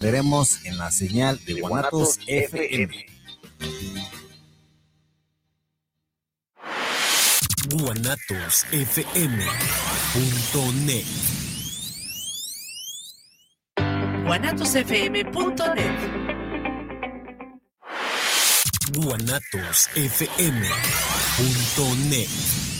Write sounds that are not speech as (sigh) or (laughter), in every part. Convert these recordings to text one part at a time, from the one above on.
Veremos en la señal de Guanatos FM. guanatosfm.net guanatosfm.net guanatosfm.net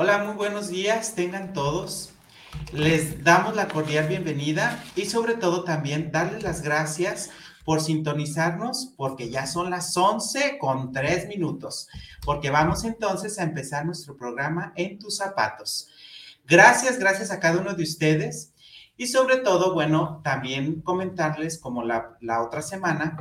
Hola, muy buenos días, tengan todos. Les damos la cordial bienvenida y sobre todo también darles las gracias por sintonizarnos porque ya son las 11 con 3 minutos, porque vamos entonces a empezar nuestro programa en tus zapatos. Gracias, gracias a cada uno de ustedes y sobre todo, bueno, también comentarles como la, la otra semana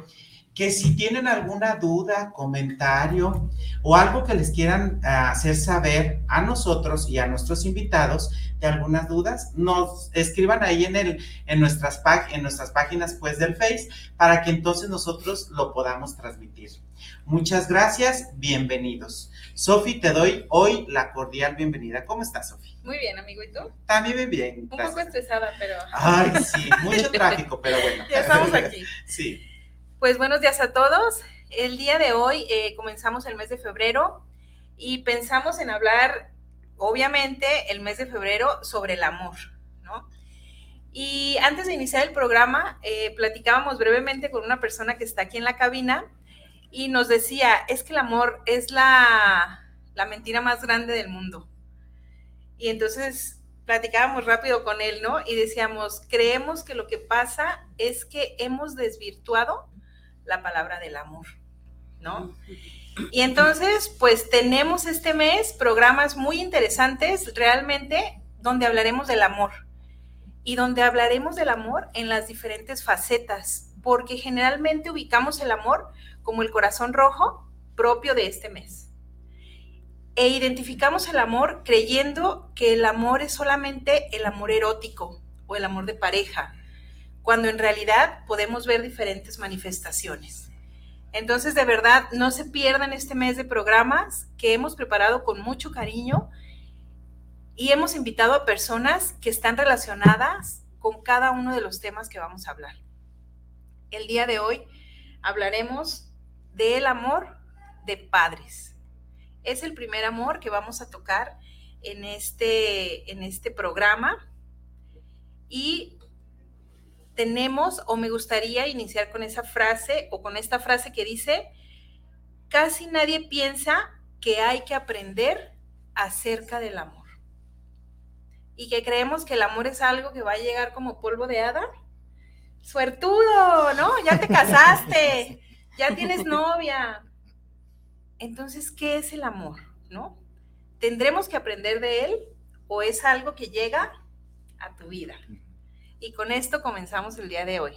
que si tienen alguna duda, comentario o algo que les quieran ah, hacer saber a nosotros y a nuestros invitados de algunas dudas, nos escriban ahí en, el, en, nuestras, en nuestras páginas pues del Face para que entonces nosotros lo podamos transmitir. Muchas gracias, bienvenidos. Sofi, te doy hoy la cordial bienvenida. ¿Cómo estás, Sofi? Muy bien, amigo, ¿y tú? También bien. Un poco estresada, pero... Ay, sí, mucho tráfico, pero bueno. (laughs) Ya estamos aquí. Sí. Pues buenos días a todos. El día de hoy eh, comenzamos el mes de febrero y pensamos en hablar, obviamente, el mes de febrero sobre el amor, ¿no? Y antes de iniciar el programa, eh, platicábamos brevemente con una persona que está aquí en la cabina y nos decía, es que el amor es la, la mentira más grande del mundo. Y entonces platicábamos rápido con él, ¿no? Y decíamos, creemos que lo que pasa es que hemos desvirtuado la palabra del amor, ¿no? Y entonces, pues tenemos este mes programas muy interesantes realmente donde hablaremos del amor y donde hablaremos del amor en las diferentes facetas, porque generalmente ubicamos el amor como el corazón rojo propio de este mes. E identificamos el amor creyendo que el amor es solamente el amor erótico o el amor de pareja, cuando en realidad podemos ver diferentes manifestaciones. Entonces, de verdad, no se pierdan este mes de programas que hemos preparado con mucho cariño y hemos invitado a personas que están relacionadas con cada uno de los temas que vamos a hablar. El día de hoy hablaremos del amor de padres. Es el primer amor que vamos a tocar en este, en este programa y tenemos o me gustaría iniciar con esa frase o con esta frase que dice, casi nadie piensa que hay que aprender acerca del amor. Y que creemos que el amor es algo que va a llegar como polvo de hada. Suertudo, ¿no? Ya te casaste, (laughs) ya tienes novia. Entonces, ¿qué es el amor? ¿No? ¿Tendremos que aprender de él o es algo que llega a tu vida? Y con esto comenzamos el día de hoy.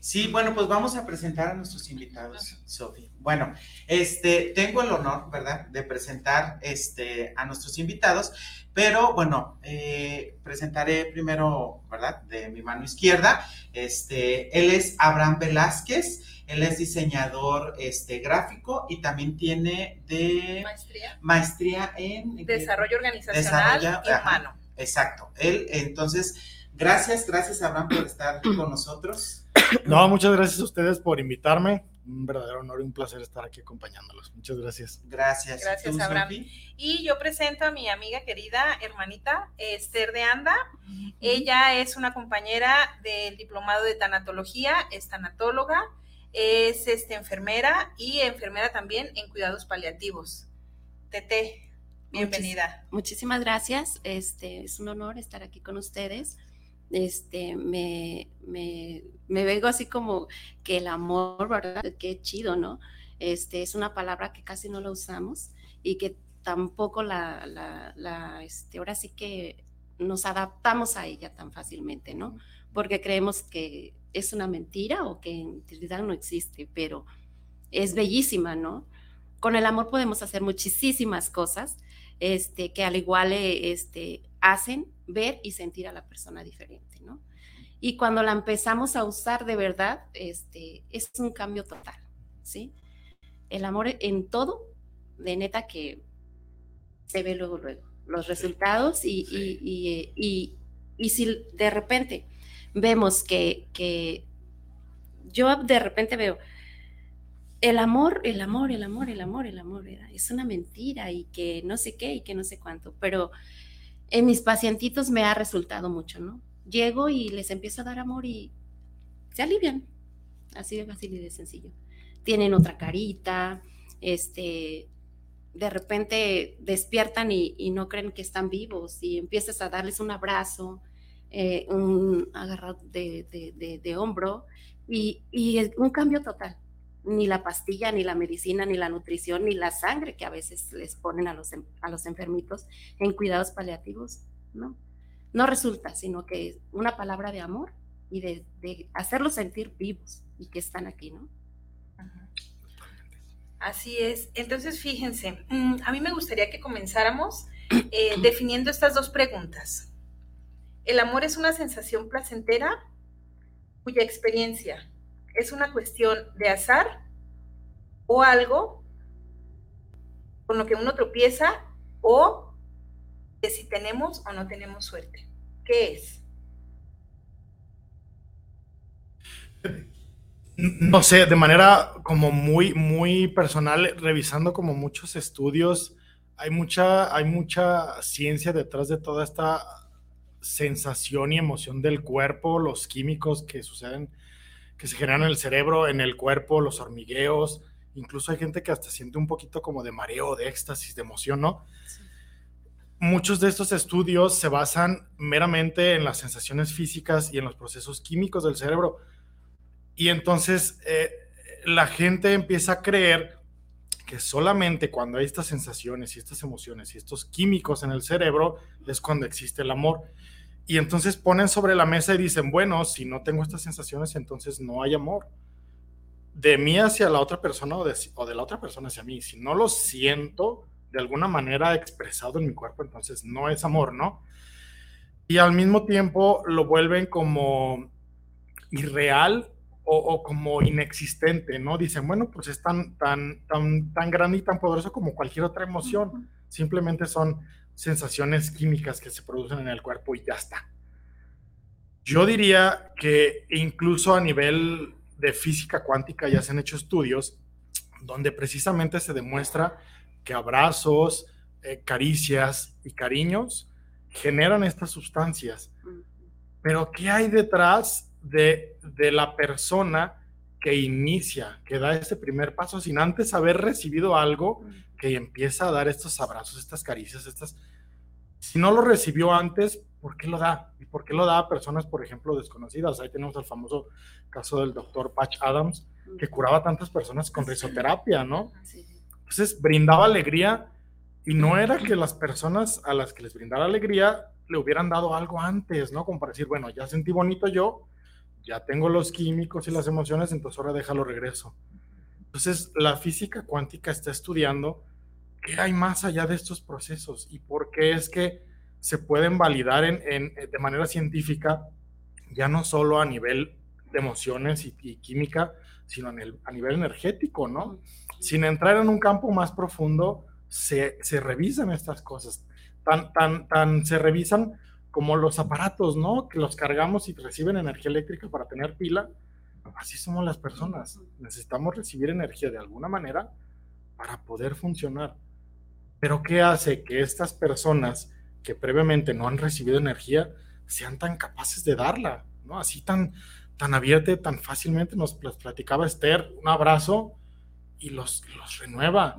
Sí, bueno, pues vamos a presentar a nuestros invitados, Sofi. Bueno, este, tengo el honor, ¿verdad?, de presentar este, a nuestros invitados, pero bueno, eh, presentaré primero, ¿verdad?, de mi mano izquierda. Este, él es Abraham Velázquez, él es diseñador este, gráfico y también tiene de maestría, maestría en desarrollo organizacional y humano Exacto. Él, entonces, gracias, gracias Abraham por estar con nosotros. (coughs) No, muchas gracias a ustedes por invitarme. Un verdadero honor y un placer estar aquí acompañándolos. Muchas gracias. Gracias. Gracias, Abraham. Y yo presento a mi amiga querida, hermanita, Esther de Anda. Ella es una compañera del diplomado de tanatología, es tanatóloga, es este, enfermera y enfermera también en cuidados paliativos. Tete, bienvenida. muchísimas gracias. Este, es un honor estar aquí con ustedes este, me, me, me, vengo así como que el amor, ¿verdad? Qué chido, ¿no? Este, es una palabra que casi no la usamos y que tampoco la, la, la este, ahora sí que nos adaptamos a ella tan fácilmente, ¿no? Porque creemos que es una mentira o que en realidad no existe, pero es bellísima, ¿no? Con el amor podemos hacer muchísimas cosas, este, que al igual este, hacen ver y sentir a la persona diferente, ¿no? Y cuando la empezamos a usar de verdad, este, es un cambio total, ¿sí? El amor en todo, de neta que se ve luego, luego, los resultados y, y, y, y si de repente vemos que, que, yo de repente veo, el amor, el amor, el amor, el amor, el amor, es una mentira y que no sé qué y que no sé cuánto, pero en mis pacientitos me ha resultado mucho, ¿no? Llego y les empiezo a dar amor y se alivian. Así de fácil y de sencillo. Tienen otra carita, este, de repente despiertan y, no creen que están vivos y empiezas a darles un abrazo, eh, un agarrado de, hombro y, y un cambio total ni la pastilla, ni la medicina, ni la nutrición, ni la sangre que a veces les ponen a los, a los enfermitos en cuidados paliativos, ¿no? No resulta, sino que una palabra de amor y de, hacerlos sentir vivos y que están aquí, ¿no? Así es. Entonces, fíjense, mm, a mí me gustaría que comenzáramos (clears throat) eh, definiendo estas dos preguntas. ¿El amor es una sensación placentera cuya experiencia es una cuestión de azar o algo con lo que uno tropieza o de si tenemos o no tenemos suerte. ¿Qué es? (laughs) No sé, de manera como muy, muy personal, revisando como muchos estudios, hay mucha, hay mucha ciencia detrás de toda esta sensación y emoción del cuerpo, los químicos que suceden que se generan en el cerebro, en el cuerpo, los hormigueos. Incluso hay gente que hasta siente un poquito como de mareo, de éxtasis, de emoción, ¿no? Muchos de estos estudios se basan meramente en las sensaciones físicas y en los procesos químicos del cerebro. Y entonces eh, la gente empieza a creer que solamente cuando hay estas sensaciones y estas emociones y estos químicos en el cerebro es cuando existe el amor. Y entonces ponen sobre la mesa y dicen, bueno, si no tengo estas sensaciones, entonces no hay amor. De mí hacia la otra persona o de, o de la otra persona hacia mí. Si no lo siento de alguna manera expresado en mi cuerpo, entonces no es amor, ¿no? Y al mismo tiempo lo vuelven como irreal o, o, como inexistente, ¿no? Dicen, bueno, pues es tan, tan, tan, tan grande y tan poderoso como cualquier otra emoción. Simplemente son sensaciones químicas que se producen en el cuerpo y ya está. Yo diría que incluso a nivel de física cuántica ya se han hecho estudios donde precisamente se demuestra que abrazos, eh, caricias y cariños generan estas sustancias. Pero ¿qué hay detrás de, de la persona que inicia, que da ese primer paso sin antes haber recibido algo que empieza a dar estos abrazos, estas caricias, estas... Si no lo recibió antes, ¿por qué lo da? ¿Y por qué lo da a personas, por ejemplo, desconocidas? Ahí tenemos el famoso caso del doctor Patch Adams, que curaba a tantas personas con risoterapia, ¿no? Entonces, brindaba alegría y no era que las personas a las que les brindara alegría le hubieran dado algo antes, ¿no? Como para decir, bueno, ya sentí bonito yo, ya tengo los químicos y las emociones, entonces ahora déjalo regreso. Entonces, la física cuántica está estudiando qué hay más allá de estos procesos y por qué es que se pueden validar en, de manera científica, ya no solo a nivel de emociones y, química, sino a nivel energético, ¿no? Sin entrar en un campo más profundo, se, se revisan estas cosas. Tan, tan, tan se revisan como los aparatos, ¿no? Que los cargamos y reciben energía eléctrica para tener pila. Así somos las personas. Necesitamos recibir energía de alguna manera para poder funcionar. Pero ¿qué hace que estas personas que previamente no han recibido energía sean tan capaces de darla? ¿no? Así tan, tan abierta, tan fácilmente nos platicaba Esther, un abrazo y los, los renueva.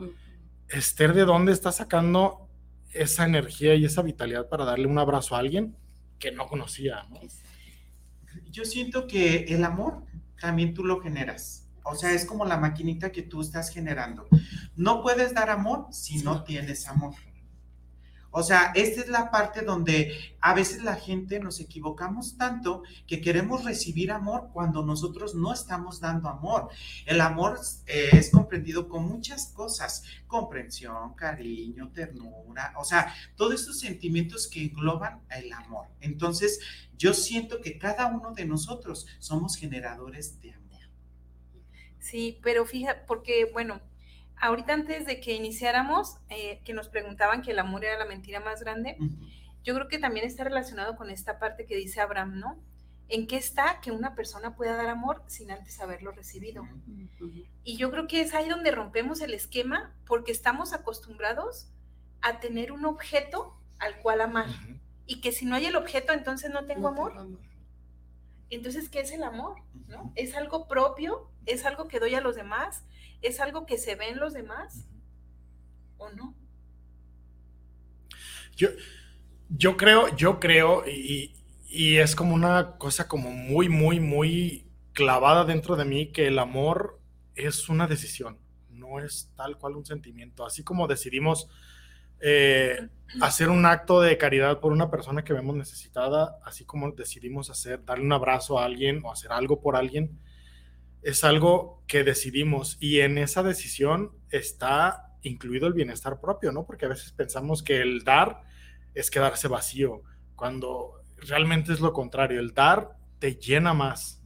Esther, ¿de dónde está sacando esa energía y esa vitalidad para darle un abrazo a alguien que no conocía? Yo siento que el amor también tú lo generas. O sea, es como la maquinita que tú estás generando. No puedes dar amor si no tienes amor. O sea, esta es la parte donde a veces la gente nos equivocamos tanto que queremos recibir amor cuando nosotros no estamos dando amor. El amor eh, es comprendido con muchas cosas, comprensión, cariño, ternura, o sea, todos estos sentimientos que engloban el amor. Entonces, yo siento que cada uno de nosotros somos generadores de amor. Sí, pero fíjate, porque bueno, ahorita antes de que iniciáramos, eh, que nos preguntaban que el amor era la mentira más grande, yo creo que también está relacionado con esta parte que dice Abraham, ¿no? ¿En qué está que una persona pueda dar amor sin antes haberlo recibido? Y yo creo que es ahí donde rompemos el esquema porque estamos acostumbrados a tener un objeto al cual amar. Y que si no hay el objeto, entonces no tengo amor. Entonces, ¿qué es el amor? ¿No? ¿Es algo propio? ¿Es algo que doy a los demás? ¿Es algo que se ve en los demás o no? Yo, yo creo, yo creo, y, es como una cosa como muy, muy, muy clavada dentro de mí, que el amor es una decisión, no es tal cual un sentimiento. Así como decidimos eh, hacer un acto de caridad por una persona que vemos necesitada, así como decidimos hacer, darle un abrazo a alguien o hacer algo por alguien, es algo que decidimos y en esa decisión está incluido el bienestar propio, ¿no? Porque a veces pensamos que el dar es quedarse vacío, cuando realmente es lo contrario, el dar te llena más.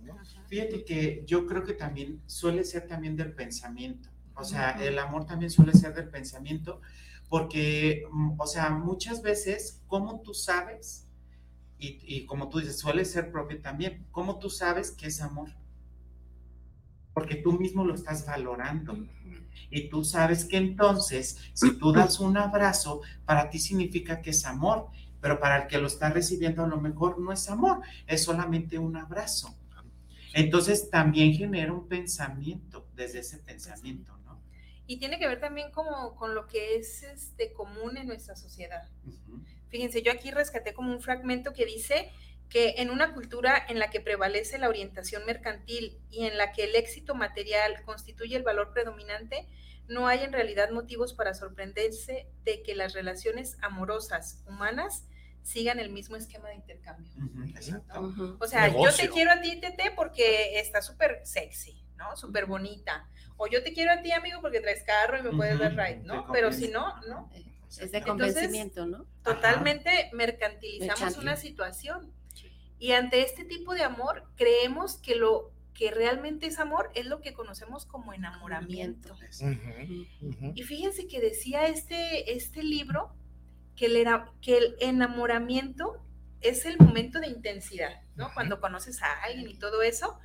Fíjate que yo creo que también suele ser también del pensamiento, o sea, el amor también suele ser del pensamiento, porque, mm, o sea, muchas veces, ¿cómo tú sabes? Y, y como tú dices, suele ser propio también, ¿cómo tú sabes que es amor? Porque tú mismo lo estás valorando. Y tú sabes que entonces, si tú das un abrazo, para ti significa que es amor, pero para el que lo está recibiendo a lo mejor no es amor, es solamente un abrazo. Entonces también genera un pensamiento desde ese pensamiento, ¿no? Y tiene que ver también como con lo que es este común en nuestra sociedad. Fíjense, yo aquí rescaté como un fragmento que dice que en una cultura en la que prevalece la orientación mercantil y en la que el éxito material constituye el valor predominante, no hay en realidad motivos para sorprenderse de que las relaciones amorosas humanas sigan el mismo esquema de intercambio. O sea, yo te quiero a ti, Tete, porque está súper sexy, ¿no? Súper bonita. O yo te quiero a ti, amigo, porque traes carro y me puedes dar ride, ¿no? Pero si no, ¿no? Es de convencimiento, ¿no? Totalmente mercantilizamos una situación. Y ante este tipo de amor, creemos que lo que realmente es amor es lo que conocemos como enamoramiento. Y fíjense que decía este, este libro que el, que el enamoramiento es el momento de intensidad, ¿no? Cuando conoces a alguien y todo eso,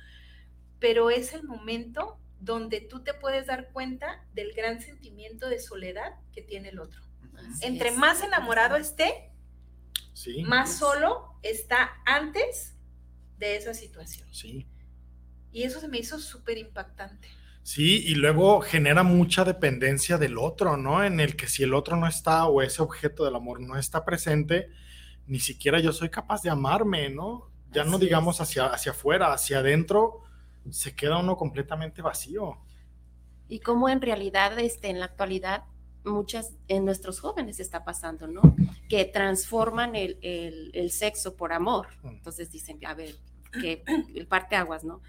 pero es el momento donde tú te puedes dar cuenta del gran sentimiento de soledad que tiene el otro. Entre más enamorado esté, más solo está antes de esa situación. Sí. Y eso se me hizo súper impactante. Sí, y luego genera mucha dependencia del otro, ¿no? En el que si el otro no está o ese objeto del amor no está presente, ni siquiera yo soy capaz de amarme, ¿no? Ya no digamos hacia, hacia afuera, hacia adentro, se queda uno completamente vacío. Y como en realidad este, en la actualidad muchas en nuestros jóvenes está pasando, ¿no? Que transforman el, el, sexo por amor. Mm. Entonces dicen, a ver, que el parte aguas, ¿no?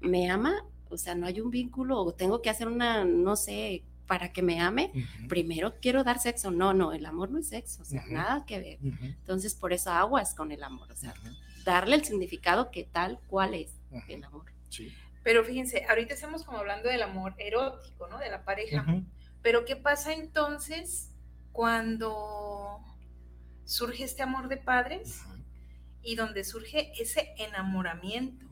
¿Me ama? O sea, no hay un vínculo o tengo que hacer una, no sé, para que me ame. Primero quiero dar sexo. No, no, el amor no es sexo, o sea, nada que ver. Entonces, por eso aguas con el amor, o sea, darle el significado que tal cual es el amor. Sí. Pero fíjense, ahorita estamos como hablando del amor erótico, ¿no? De la pareja. Pero ¿qué pasa entonces cuando surge este amor de padres? y donde surge ese enamoramiento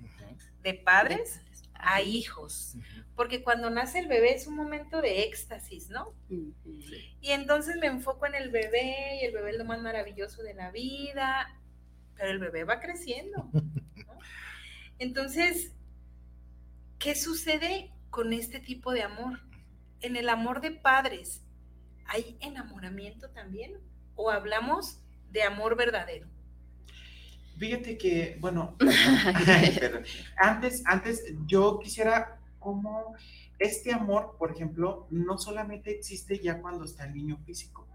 de padres a hijos. Porque cuando nace el bebé es un momento de éxtasis, ¿no? Y entonces me enfoco en el bebé y el bebé es lo más maravilloso de la vida, pero el bebé va creciendo. ¿no? (laughs) Entonces, ¿qué sucede con este tipo de amor? En el amor de padres, ¿hay enamoramiento también? ¿O hablamos de amor verdadero? Fíjate que, bueno, (laughs) perdón. antes, antes yo quisiera como este amor, por ejemplo, no solamente existe ya cuando está el niño físico,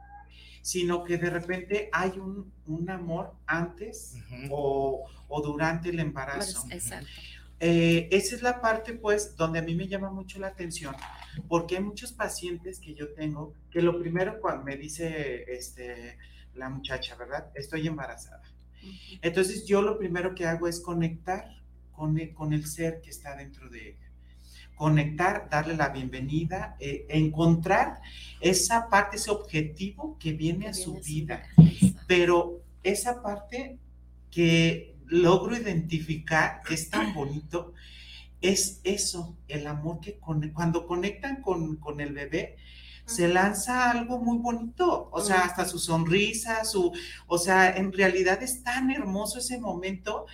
sino que de repente hay un, un amor antes o, o durante el embarazo. Exacto. Eh, esa es la parte, pues, donde a mí me llama mucho la atención, porque hay muchos pacientes que yo tengo que lo primero cuando me dice este, la muchacha, ¿verdad? Estoy embarazada. Entonces yo lo primero que hago es conectar con el, con el ser que está dentro de ella. Conectar, darle la bienvenida, eh, encontrar esa parte, ese objetivo que viene a su vida. Pero esa parte que logro identificar, que es tan bonito, es eso, el amor que con, cuando conectan con, con el bebé, se lanza algo muy bonito, o sea, hasta su sonrisa, su, o sea, en realidad es tan hermoso ese momento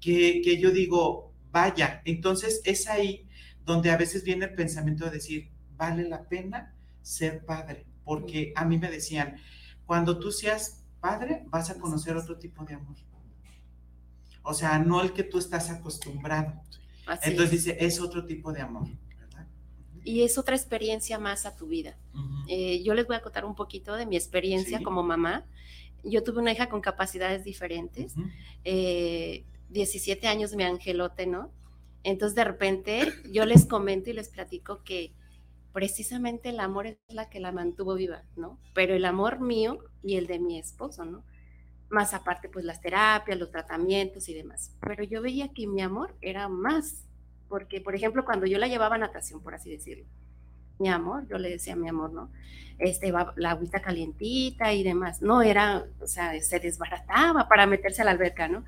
que, que yo digo, vaya, entonces es ahí donde a veces viene el pensamiento de decir, vale la pena ser padre, porque a mí me decían, cuando tú seas padre, vas a conocer otro tipo de amor. O sea, no el que tú estás acostumbrado. Así Entonces es. dice, es otro tipo de amor. ¿verdad? Y es otra experiencia más a tu vida. Eh, yo les voy a contar un poquito de mi experiencia Sí. como mamá. Yo tuve una hija con capacidades diferentes. Ujú. eh, 17 años mi angelote, ¿no? Entonces de repente yo les comento y les platico que precisamente el amor es la que la mantuvo viva, ¿no? Pero el amor mío y el de mi esposo, ¿no? Más aparte, pues las terapias, los tratamientos y demás. Pero yo veía que mi amor era más, porque, por ejemplo, cuando yo la llevaba a natación, por así decirlo, mi amor, yo le decía mi amor, ¿no? Este, la agüita calientita y demás. No era, o sea, se desbarataba para meterse a la alberca, ¿no?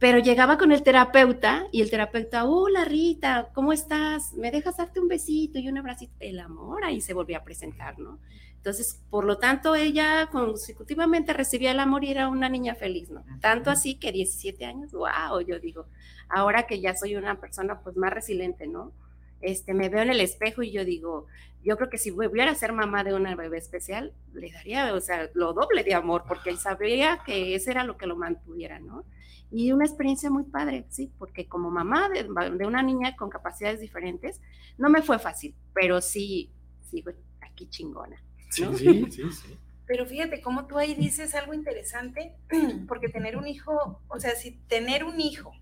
Pero llegaba con el terapeuta y el terapeuta, hola Rita, ¿cómo estás? ¿Me dejas darte un besito y un abracito? El amor ahí se volvía a presentar, ¿no? Entonces, por lo tanto, ella consecutivamente recibía el amor y era una niña feliz, ¿no? Tanto así que 17 años, wow, yo digo, ahora que ya soy una persona pues más resiliente, ¿no? Este, me veo en el espejo y yo digo, yo creo que si volviera a ser mamá de una bebé especial, le daría, o sea, lo doble de amor, porque sabría que ese era lo que lo mantuviera, ¿no? Y una experiencia muy padre, sí, porque como mamá de, de una niña con capacidades diferentes, no me fue fácil, pero sí, sigo aquí chingona. Sí, ¿no? sí, sí, sí. Pero fíjate cómo tú ahí dices algo interesante, (clears throat) porque tener un hijo, o sea, si tener un hijo,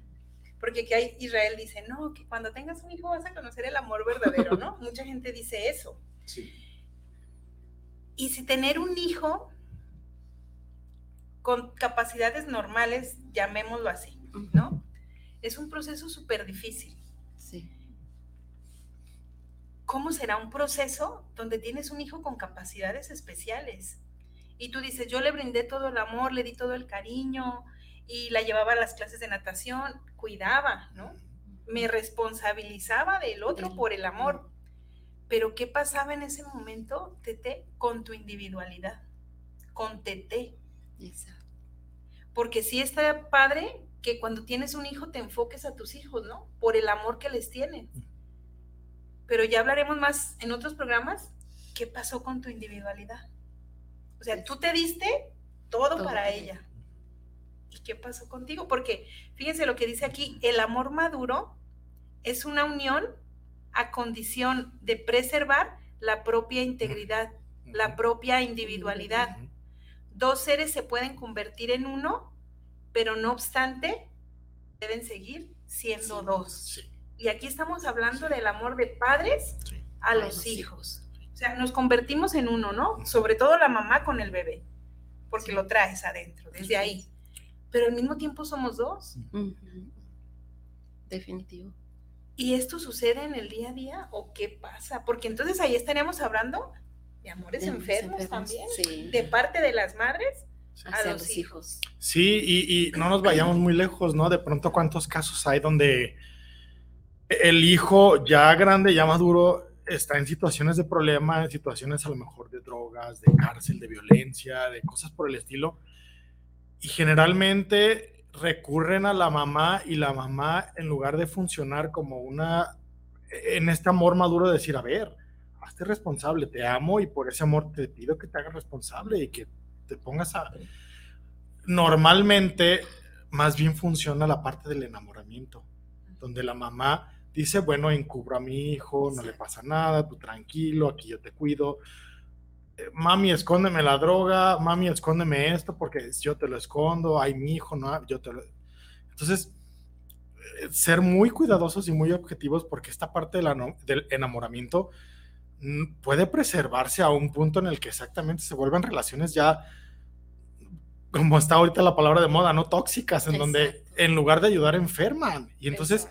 porque que hay Israel dice, no, que cuando tengas un hijo vas a conocer el amor verdadero, ¿no? (laughs) Mucha gente dice eso. Sí. Y si tener un hijo con capacidades normales, llamémoslo así, ¿no? Es un proceso súper difícil. Sí. ¿Cómo será un proceso donde tienes un hijo con capacidades especiales? Y tú dices, yo le brindé todo el amor, le di todo el cariño y la llevaba a las clases de natación, cuidaba, ¿no? Me responsabilizaba del otro por el amor. Pero ¿qué pasaba en ese momento, Tete, con tu individualidad? Con Tete. Exacto. Porque sí está padre que cuando tienes un hijo te enfoques a tus hijos, ¿no? Por el amor que les tienes. Pero ya hablaremos más en otros programas. ¿Qué pasó con tu individualidad? O sea, tú te diste todo, Todo para para ella. ¿Y qué pasó contigo? Porque fíjense lo que dice aquí, el amor maduro es una unión a condición de preservar la propia integridad, la propia individualidad dos seres se pueden convertir en uno, pero no obstante, deben seguir siendo dos. Sí, Y aquí estamos hablando del amor de padres sí. a los hijos. O sea, nos convertimos en uno, ¿no? Sobre todo la mamá con el bebé, porque lo traes adentro, desde ahí. Pero al mismo tiempo somos dos. Definitivo. ¿Y esto sucede en el día a día o qué pasa? Porque entonces ahí estaríamos hablando de amores De amores enfermos, enfermos, también, sí. de parte de las madres hacia los hijos. Sí, y, y, no nos vayamos muy lejos, ¿no? De pronto, ¿cuántos casos hay donde el hijo ya grande, ya maduro, está en situaciones de problema, en situaciones a lo mejor de drogas, de cárcel, de violencia, de cosas por el estilo? Y generalmente recurren a la mamá y la mamá, en lugar de funcionar como una, en este amor maduro, de decir, a ver, hazte responsable, te amo y por ese amor te pido que te hagas responsable y que te pongas a... Normalmente, más bien funciona la parte del enamoramiento, donde la mamá dice, bueno, encubro a mi hijo, no le pasa nada, tú tranquilo, aquí yo te cuido. Eh, mami, escóndeme la droga, mami, escóndeme esto porque yo te lo escondo, ay, mi hijo, no, yo te lo... Entonces, eh, ser muy cuidadosos y muy objetivos porque esta parte del enamoramiento mm, puede preservarse a un punto en el que exactamente se vuelvan relaciones ya como está ahorita la palabra de moda, no tóxicas, en donde en lugar de ayudar enferman. Y entonces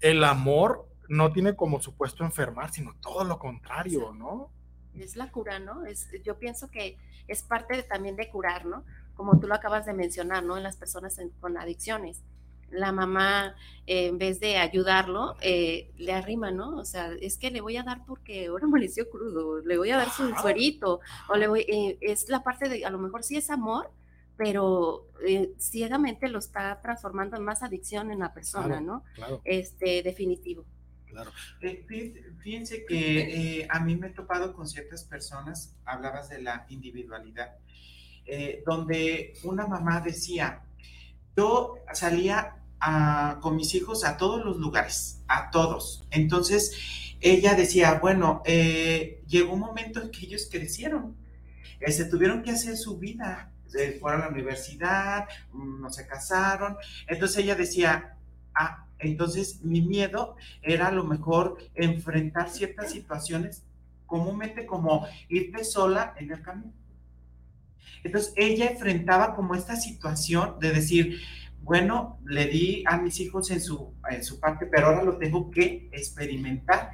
el amor no tiene como supuesto enfermar, sino todo lo contrario, ¿no? Es la cura, ¿no? Es, yo pienso que es parte también de curar, ¿no? Como tú lo acabas de mencionar, ¿no? En las personas con adicciones. La mamá, eh, en vez de ayudarlo, eh, le arrima, ¿no? O sea, es que le voy a dar porque ahora amaneció crudo, le voy a dar su suerito, o le voy, eh, es la parte de, a lo mejor sí es amor, pero eh, ciegamente lo está transformando en más adicción en la persona, ¿no? Claro. Este, definitivo. Claro. Eh, fíjense que eh, a mí me he topado con ciertas personas, hablabas de la individualidad, donde una mamá decía, yo salía con mis hijos a todos los lugares, a todos. Entonces, ella decía, bueno, llegó un momento en que ellos crecieron, se tuvieron que hacer su vida, fueron a la universidad, mm, no se casaron. Entonces ella decía, ah, entonces mi miedo era a lo mejor enfrentar ciertas situaciones comúnmente como irte sola en el camino. Entonces ella enfrentaba como esta situación de decir, bueno, le di a mis hijos en su, en su parte, pero ahora lo tengo que experimentar.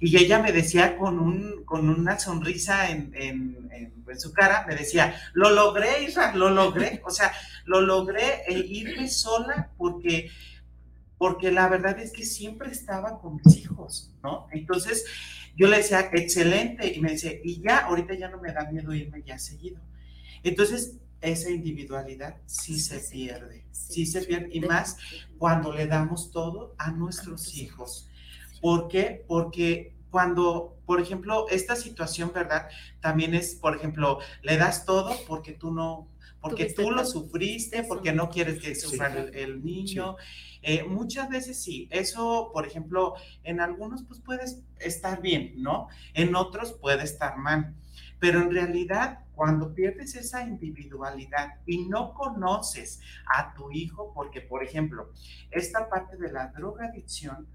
Y ella me decía con, un, con una sonrisa en, en, en, su cara, me decía, lo logré, Isra, lo logré. O sea, lo logré e irme sola porque, porque la verdad es que siempre estaba con mis hijos, ¿no? Entonces yo le decía, excelente. Y me dice, y ya, ahorita ya no me da miedo irme ya seguido. Entonces, esa individualidad sí, se pierde, sí, se pierde, y más cuando le damos todo a nuestros hijos. ¿Por qué? Porque cuando, por ejemplo, esta situación, ¿verdad? También es, por ejemplo, le das todo porque tú no, porque tú lo sufriste, porque no quieres que sufra el, niño. Eh, muchas veces sí, eso, por ejemplo, en algunos pues puede estar bien, ¿no? En otros puede estar mal. Pero en realidad, cuando pierdes esa individualidad y no conoces a tu hijo, porque, por ejemplo, esta parte de la drogadicción,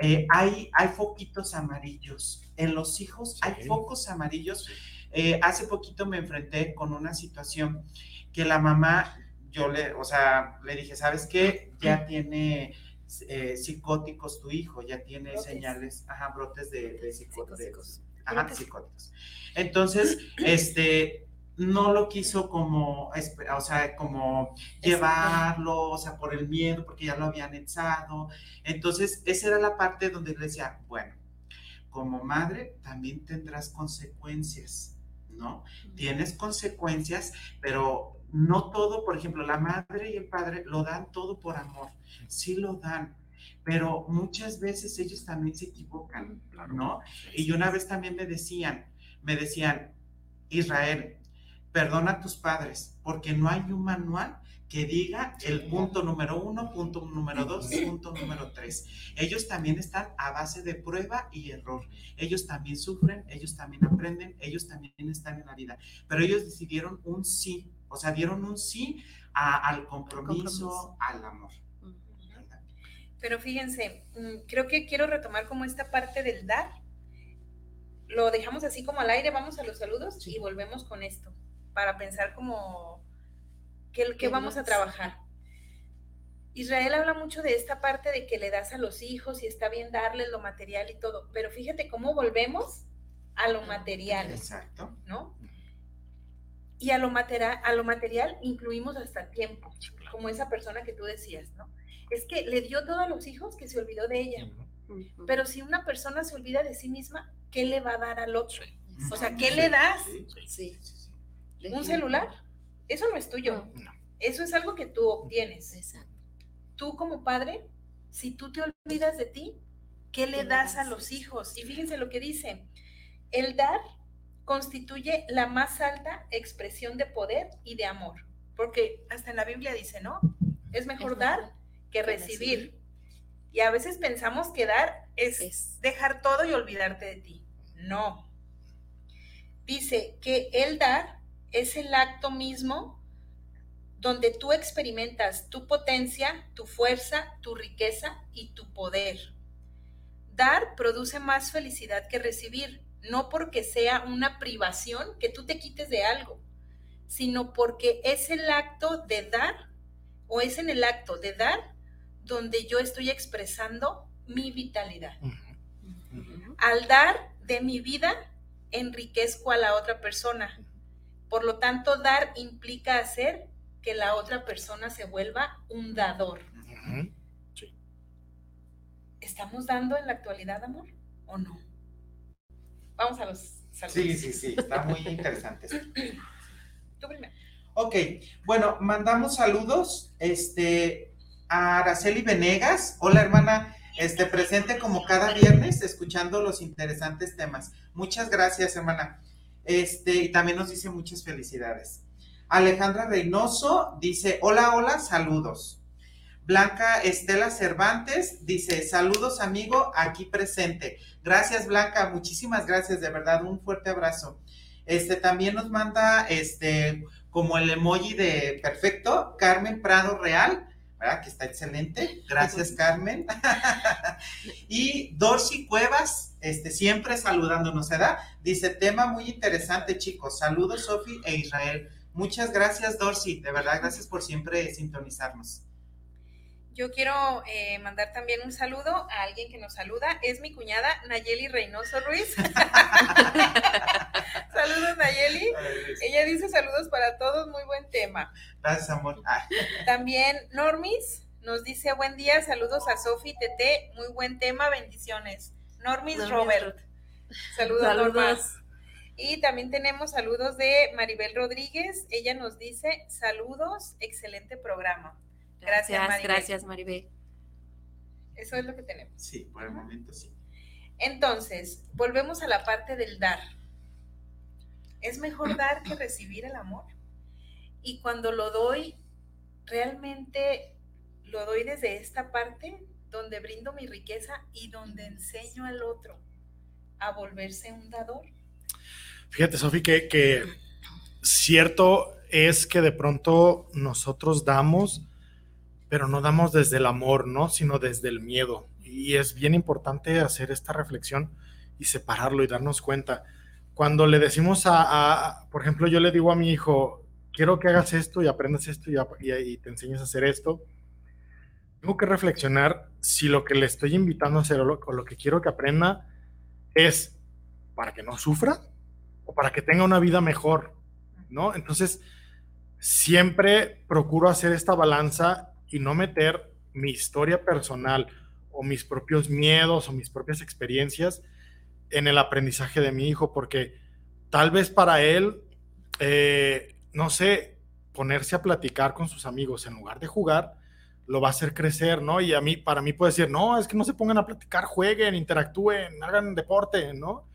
eh, hay, hay foquitos amarillos. En los hijos hay focos amarillos. Eh, hace poquito me enfrenté con una situación que la mamá, yo le, o sea, le dije, ¿sabes qué? Ya tiene eh, psicóticos tu hijo, ya tiene señales, ajá, brotes de, de psicóticos. Ajá, psicóticos. Entonces, este, no lo quiso como, o sea, como llevarlo, o sea, por el miedo, porque ya lo habían echado. Entonces, esa era la parte donde le decía, bueno, como madre también tendrás consecuencias, ¿no? Tienes consecuencias, pero no todo, por ejemplo, la madre y el padre lo dan todo por amor, sí lo dan, pero muchas veces ellos también se equivocan, ¿no? Y una vez también me decían, me decían, Israel, perdona a tus padres, porque no hay un manual que diga el punto número uno, punto número dos, punto número tres. Ellos también están a base de prueba y error. Ellos también sufren, ellos también aprenden, ellos también están en la vida. Pero ellos decidieron un sí, o sea, dieron un sí al compromiso, al amor. Pero fíjense, mm, creo que quiero retomar como esta parte del dar. Lo dejamos así como al aire, vamos a los saludos y volvemos con esto para pensar como qué, vamos a trabajar. Israel habla mucho de esta parte de que le das a los hijos y está bien darles lo material y todo, pero fíjate cómo volvemos a lo material. Exacto. ¿No? Y a lo, material, a lo material incluimos hasta tiempo, como esa persona que tú decías, ¿no? Es que le dio todo a los hijos que se olvidó de ella. Pero si una persona se olvida de sí misma, ¿qué le va a dar al otro? O sea, ¿qué le das? Sí. ¿Un celular? Eso no es tuyo. No. Eso es algo que tú obtienes. Exacto. Tú como padre, si tú te olvidas de ti, ¿qué le ¿Qué le das a los hijos? Y fíjense lo que dice. El dar constituye la más alta expresión de poder y de amor. Porque hasta en la Biblia dice, ¿no? Es mejor Es dar mejor que que recibir. recibir. Y a veces pensamos que dar es Es- dejar todo y olvidarte de ti. No. Dice que el dar es el acto mismo donde tú experimentas tu potencia, tu fuerza, tu riqueza y tu poder. Dar produce más felicidad que recibir, no porque sea una privación que tú te quites de algo, sino porque es el acto de dar o es en el acto de dar donde yo estoy expresando mi vitalidad. Al dar de mi vida, enriquezco a la otra persona. Por lo tanto, dar implica hacer que la otra persona se vuelva un dador. ¿Estamos dando en la actualidad amor o no? Vamos a los saludos. Sí, sí, sí, está muy interesante. (clears throat) Tú primero. Ok, bueno, mandamos saludos este, a Araceli Venegas. Hola, hermana, este, presente como cada viernes, escuchando los interesantes temas. Muchas gracias, hermana. Este, y también nos dice muchas felicidades. Alejandra Reynoso dice, hola, hola, saludos. Blanca Estela Cervantes dice, saludos amigo, aquí presente. Gracias Blanca, muchísimas gracias, de verdad, un fuerte abrazo. Este también nos manda este como el emoji de perfecto, Carmen Prado Real, ¿verdad? Que está excelente. Gracias, Carmen. (laughs) y Dorcy Cuevas, este, siempre saludándonos, ¿verdad? Dice, tema muy interesante, chicos. Saludos, Sofi e Israel. Muchas gracias, Dorcy. De verdad, gracias por siempre sintonizarnos. Yo quiero eh, mandar también un saludo a alguien que nos saluda. Es mi cuñada Nayeli Reynoso Ruiz. (laughs) saludos, Nayeli. Ella dice saludos para todos, muy buen tema. Gracias, amor. (laughs) También Normis nos dice buen día, saludos a Sofi Tete, muy buen tema, bendiciones. Normis, Normis Robert. Saludos, Saludos. Norma. Y también tenemos saludos de Maribel Rodríguez. Ella nos dice saludos, excelente programa. Gracias, Gracias, Maribel. gracias, Maribel. Eso es lo que tenemos. sí, por el momento sí. Entonces, volvemos a la parte del dar. Es mejor (coughs) dar que recibir el amor. Y cuando lo doy, realmente lo doy desde esta parte donde brindo mi riqueza y donde enseño al otro a volverse un dador. Fíjate, Sofi, que, que cierto es que de pronto nosotros damos, pero no damos desde el amor, ¿no? Sino desde el miedo. Y es bien importante hacer esta reflexión y separarlo y darnos cuenta. Cuando le decimos a, por ejemplo, yo le digo a mi hijo, quiero que hagas esto y aprendas esto y- y te enseñes a hacer esto, tengo que reflexionar si lo que le estoy invitando a hacer o lo, que quiero que aprenda es para que no sufra o para que tenga una vida mejor, ¿no? Entonces, siempre procuro hacer esta balanza y no meter mi historia personal o mis propios miedos o mis propias experiencias en el aprendizaje de mi hijo, porque tal vez para él, eh, no sé, ponerse a platicar con sus amigos en lugar de jugar, lo va a hacer crecer, ¿no? Y a mí, para mí puede decir, no, es que no se pongan a platicar, jueguen, interactúen, hagan deporte, ¿no?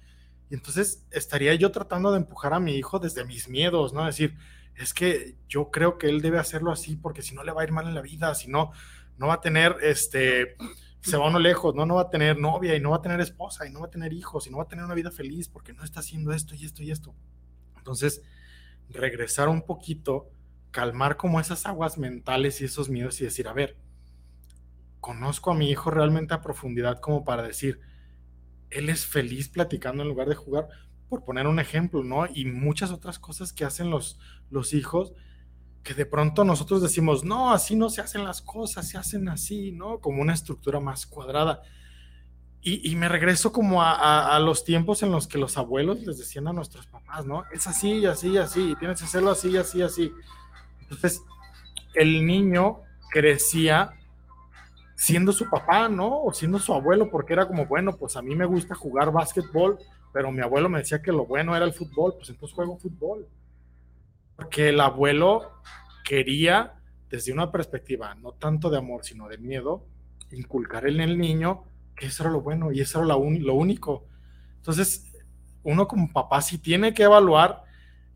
Y entonces estaría yo tratando de empujar a mi hijo desde mis miedos, ¿no? Decir, es que yo creo que él debe hacerlo así porque si no le va a ir mal en la vida, si no, no va a tener, este, se va uno lejos, ¿no? No va a tener novia y no va a tener esposa y no va a tener hijos y no va a tener una vida feliz porque no está haciendo esto y esto y esto. Entonces, regresar un poquito, calmar como esas aguas mentales y esos miedos y decir, a ver, conozco a mi hijo realmente a profundidad como para decir, él es feliz platicando en lugar de jugar, por poner un ejemplo, ¿no? Y muchas otras cosas que hacen los, los hijos, que de pronto nosotros decimos, no, así no se hacen las cosas, se hacen así, ¿no? Como una estructura más cuadrada. Y, me regreso como a, los tiempos en los que los abuelos les decían a nuestros papás, ¿no? Es así, así, así, tienes que hacerlo así, así, así. Entonces, el niño crecía siendo su papá, ¿no? O siendo su abuelo, porque era como, bueno, pues a mí me gusta jugar básquetbol, pero mi abuelo me decía que lo bueno era el fútbol, pues entonces juego fútbol. Porque el abuelo quería, desde una perspectiva no tanto de amor, sino de miedo, inculcar en el niño que eso era lo bueno y eso era lo, lo único. Entonces, uno como papá sí tiene que evaluar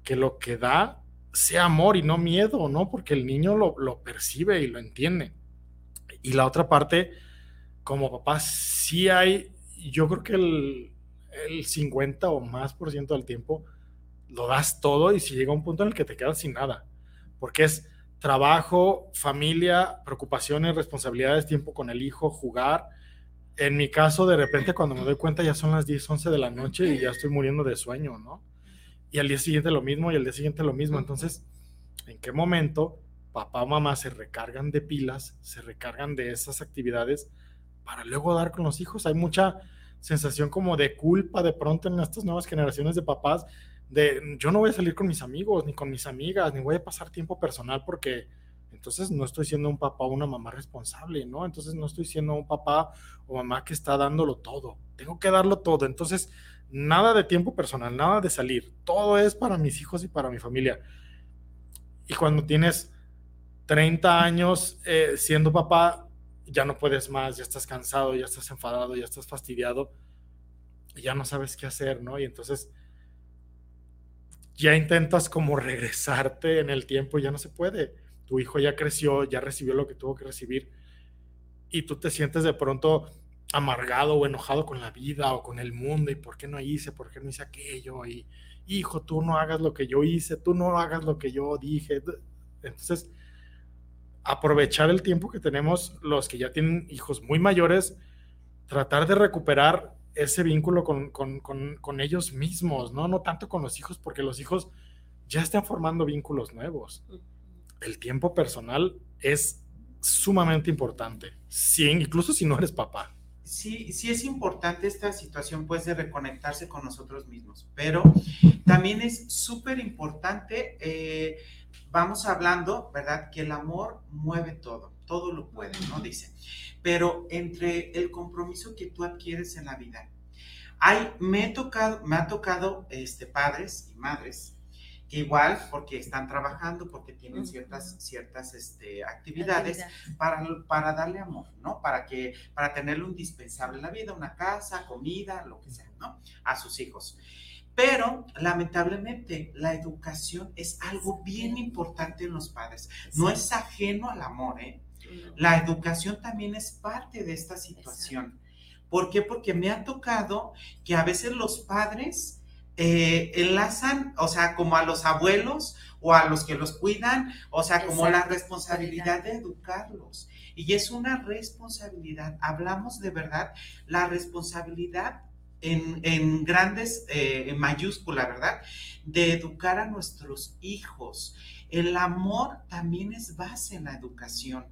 que lo que da sea amor y no miedo, ¿no? Porque el niño lo, lo percibe y lo entiende. Y la otra parte, como papá, sí hay, yo creo que el, el 50 o más por ciento del tiempo lo das todo y si llega un punto en el que te quedas sin nada, porque es trabajo, familia, preocupaciones, responsabilidades, tiempo con el hijo, jugar. En mi caso, de repente cuando me doy cuenta ya son las 10, 11 de la noche y ya estoy muriendo de sueño, ¿no? Y al día siguiente lo mismo y al día siguiente lo mismo. Entonces, ¿en qué momento papá o mamá se recargan de pilas, se recargan de esas actividades para luego dar con los hijos. Hay mucha sensación como de culpa de pronto en estas nuevas generaciones de papás de yo no voy a salir con mis amigos ni con mis amigas, ni voy a pasar tiempo personal porque entonces no estoy siendo un papá o una mamá responsable, ¿no? Entonces no estoy siendo un papá o mamá que está dándolo todo. Tengo que darlo todo. Entonces, nada de tiempo personal, nada de salir. Todo es para mis hijos y para mi familia. Y cuando tienes 30 años eh, siendo papá, ya no puedes más, ya estás cansado, ya estás enfadado, ya estás fastidiado, y ya no sabes qué hacer, ¿no? Y entonces ya intentas como regresarte en el tiempo ya no se puede. Tu hijo ya creció, ya recibió lo que tuvo que recibir y tú te sientes de pronto amargado o enojado con la vida o con el mundo y por qué no hice, por qué no hice aquello y hijo, tú no hagas lo que yo hice, tú no hagas lo que yo dije. Entonces, aprovechar el tiempo que tenemos los que ya tienen hijos muy mayores, tratar de recuperar ese vínculo con, ellos mismos, ¿no? No tanto con los hijos, porque los hijos ya están formando vínculos nuevos. El tiempo personal es sumamente importante, sí, incluso si no eres papá. Sí, sí es importante esta situación, pues, de reconectarse con nosotros mismos, pero también es súper importante eh, vamos hablando, ¿verdad? Que el amor mueve todo, todo lo puede, ¿no? Dice. Pero entre el compromiso que tú adquieres en la vida, hay, me, he tocado, me ha tocado este, padres y madres igual porque están trabajando, porque tienen ciertas, ciertas este, actividades para, para darle amor, ¿no? Para, que, para tenerlo indispensable en la vida, una casa, comida, lo que sea, ¿no? A sus hijos. Pero lamentablemente la educación es algo bien importante en los padres. No es ajeno al amor, ¿eh? La educación también es parte de esta situación. ¿Por qué? Porque me ha tocado que a veces los padres eh, enlazan, o sea, como a los abuelos o a los que los cuidan, o sea, como la responsabilidad de educarlos. Y es una responsabilidad, hablamos de verdad, la responsabilidad en, grandes, eh, en mayúscula, ¿verdad? De educar a nuestros hijos. El amor también es base en la educación,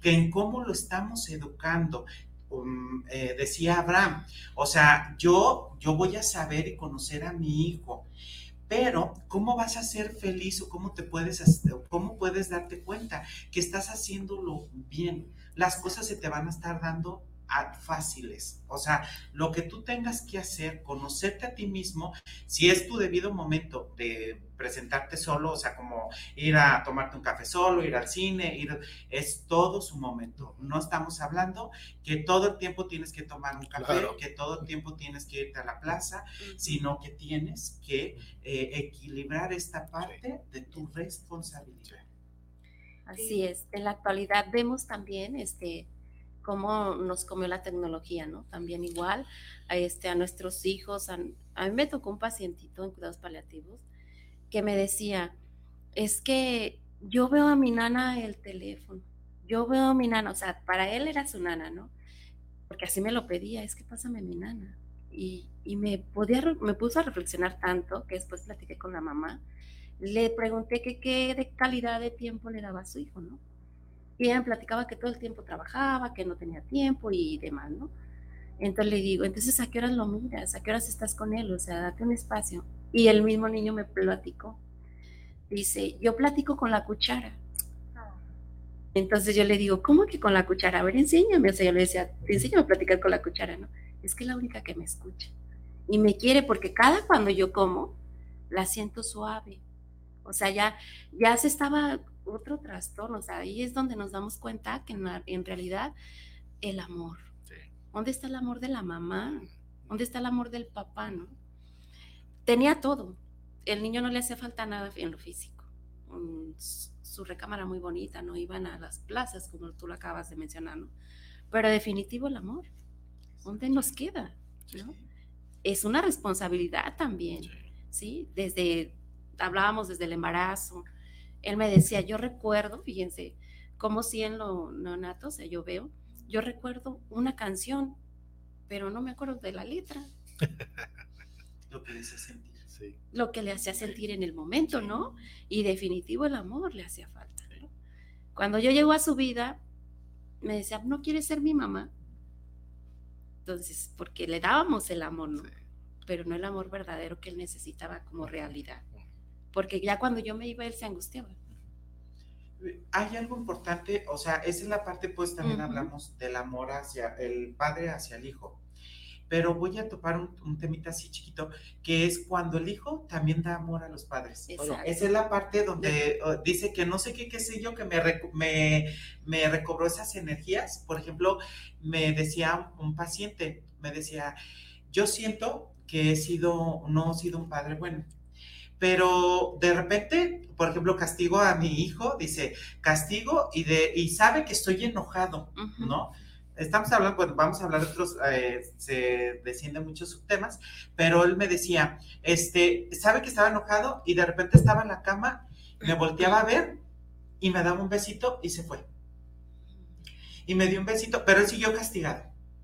que en cómo lo estamos educando. Um, eh, decía Abraham, o sea, yo, yo voy a saber y conocer a mi hijo, pero ¿cómo vas a ser feliz o cómo te puedes, cómo puedes darte cuenta que estás haciéndolo bien? Las cosas se te van a estar dando fáciles. O sea, lo que tú tengas que hacer, conocerte a ti mismo, si es tu debido momento de presentarte solo, o sea, como ir a tomarte un café solo, ir al cine, ir, es todo su momento. No estamos hablando que todo el tiempo tienes que tomar un café, que todo el tiempo tienes que irte a la plaza, sino que tienes que eh, equilibrar esta parte de tu responsabilidad. Así es. En la actualidad vemos también este cómo nos comió la tecnología, ¿no? También igual a, este, a nuestros hijos. A, mí me tocó un pacientito en cuidados paliativos que me decía, es que yo veo a mi nana el teléfono, yo veo a mi nana, o sea, para él era su nana, ¿no? Porque así me lo pedía, es que pásame mi nana. Y, y me, podía, me puso a reflexionar tanto que después platiqué con la mamá. Le pregunté que qué de calidad de tiempo le daba a su hijo, ¿no? Y platicaba que todo el tiempo trabajaba, que no tenía tiempo y demás, ¿no? Entonces le digo, entonces ¿a qué horas lo miras? ¿A qué horas estás con él? O sea, date un espacio. Y el mismo niño me platicó. Dice, yo platico con la cuchara. Entonces yo le digo, ¿cómo que con la cuchara? A ver, enséñame. O sea, yo le decía, enseño a platicar con la cuchara, ¿no? Es que es la única que me escucha. Y me quiere porque cada cuando yo como, la siento suave. O sea, ya, ya se estaba otro trastorno. O sea, ahí es donde nos damos cuenta que en, en realidad el amor. ¿Dónde está el amor de la mamá? ¿Dónde está el amor del papá, no? Tenía todo. El niño no le hacía falta nada en lo físico. su recámara muy bonita, no iban a las plazas como tú lo acabas de mencionar, ¿no? Pero definitivo el amor. ¿Dónde nos queda? ¿no? Es una responsabilidad también, ¿sí? Desde, hablábamos desde el embarazo. Él me decía, yo recuerdo, fíjense, como si en lo neonato, o sea, yo veo, yo recuerdo una canción, pero no me acuerdo de la letra. (laughs) lo que le hacía sentir. Lo que le hacía sentir en el momento, ¿no? Y definitivo el amor le hacía falta. ¿no? Cuando yo llego a su vida, me decía, ¿no quieres ser mi mamá? Entonces, porque le dábamos el amor, ¿no? Pero no el amor verdadero que él necesitaba como realidad. Porque ya cuando yo me iba, él se angustiaba hay algo importante, o sea, esa es la parte, pues también hablamos del amor hacia el padre, hacia el hijo. Pero voy a topar un, temita así chiquito, que es cuando el hijo también da amor a los padres. Esa es la parte donde dice que no sé qué, qué sé yo, que me, me, me recobró esas energías. Por ejemplo, me decía un paciente, me decía, yo siento que he sido, no he sido un padre bueno pero de repente, por ejemplo, castigo a mi hijo, dice, castigo y, de, y sabe que estoy enojado, ¿no? Estamos hablando, pues vamos a hablar de otros, eh, se descienden muchos subtemas, pero él me decía, este, sabe que estaba enojado y de repente estaba en la cama, me volteaba a ver y me daba un besito y se fue. Y me dio un besito, pero él siguió castigado.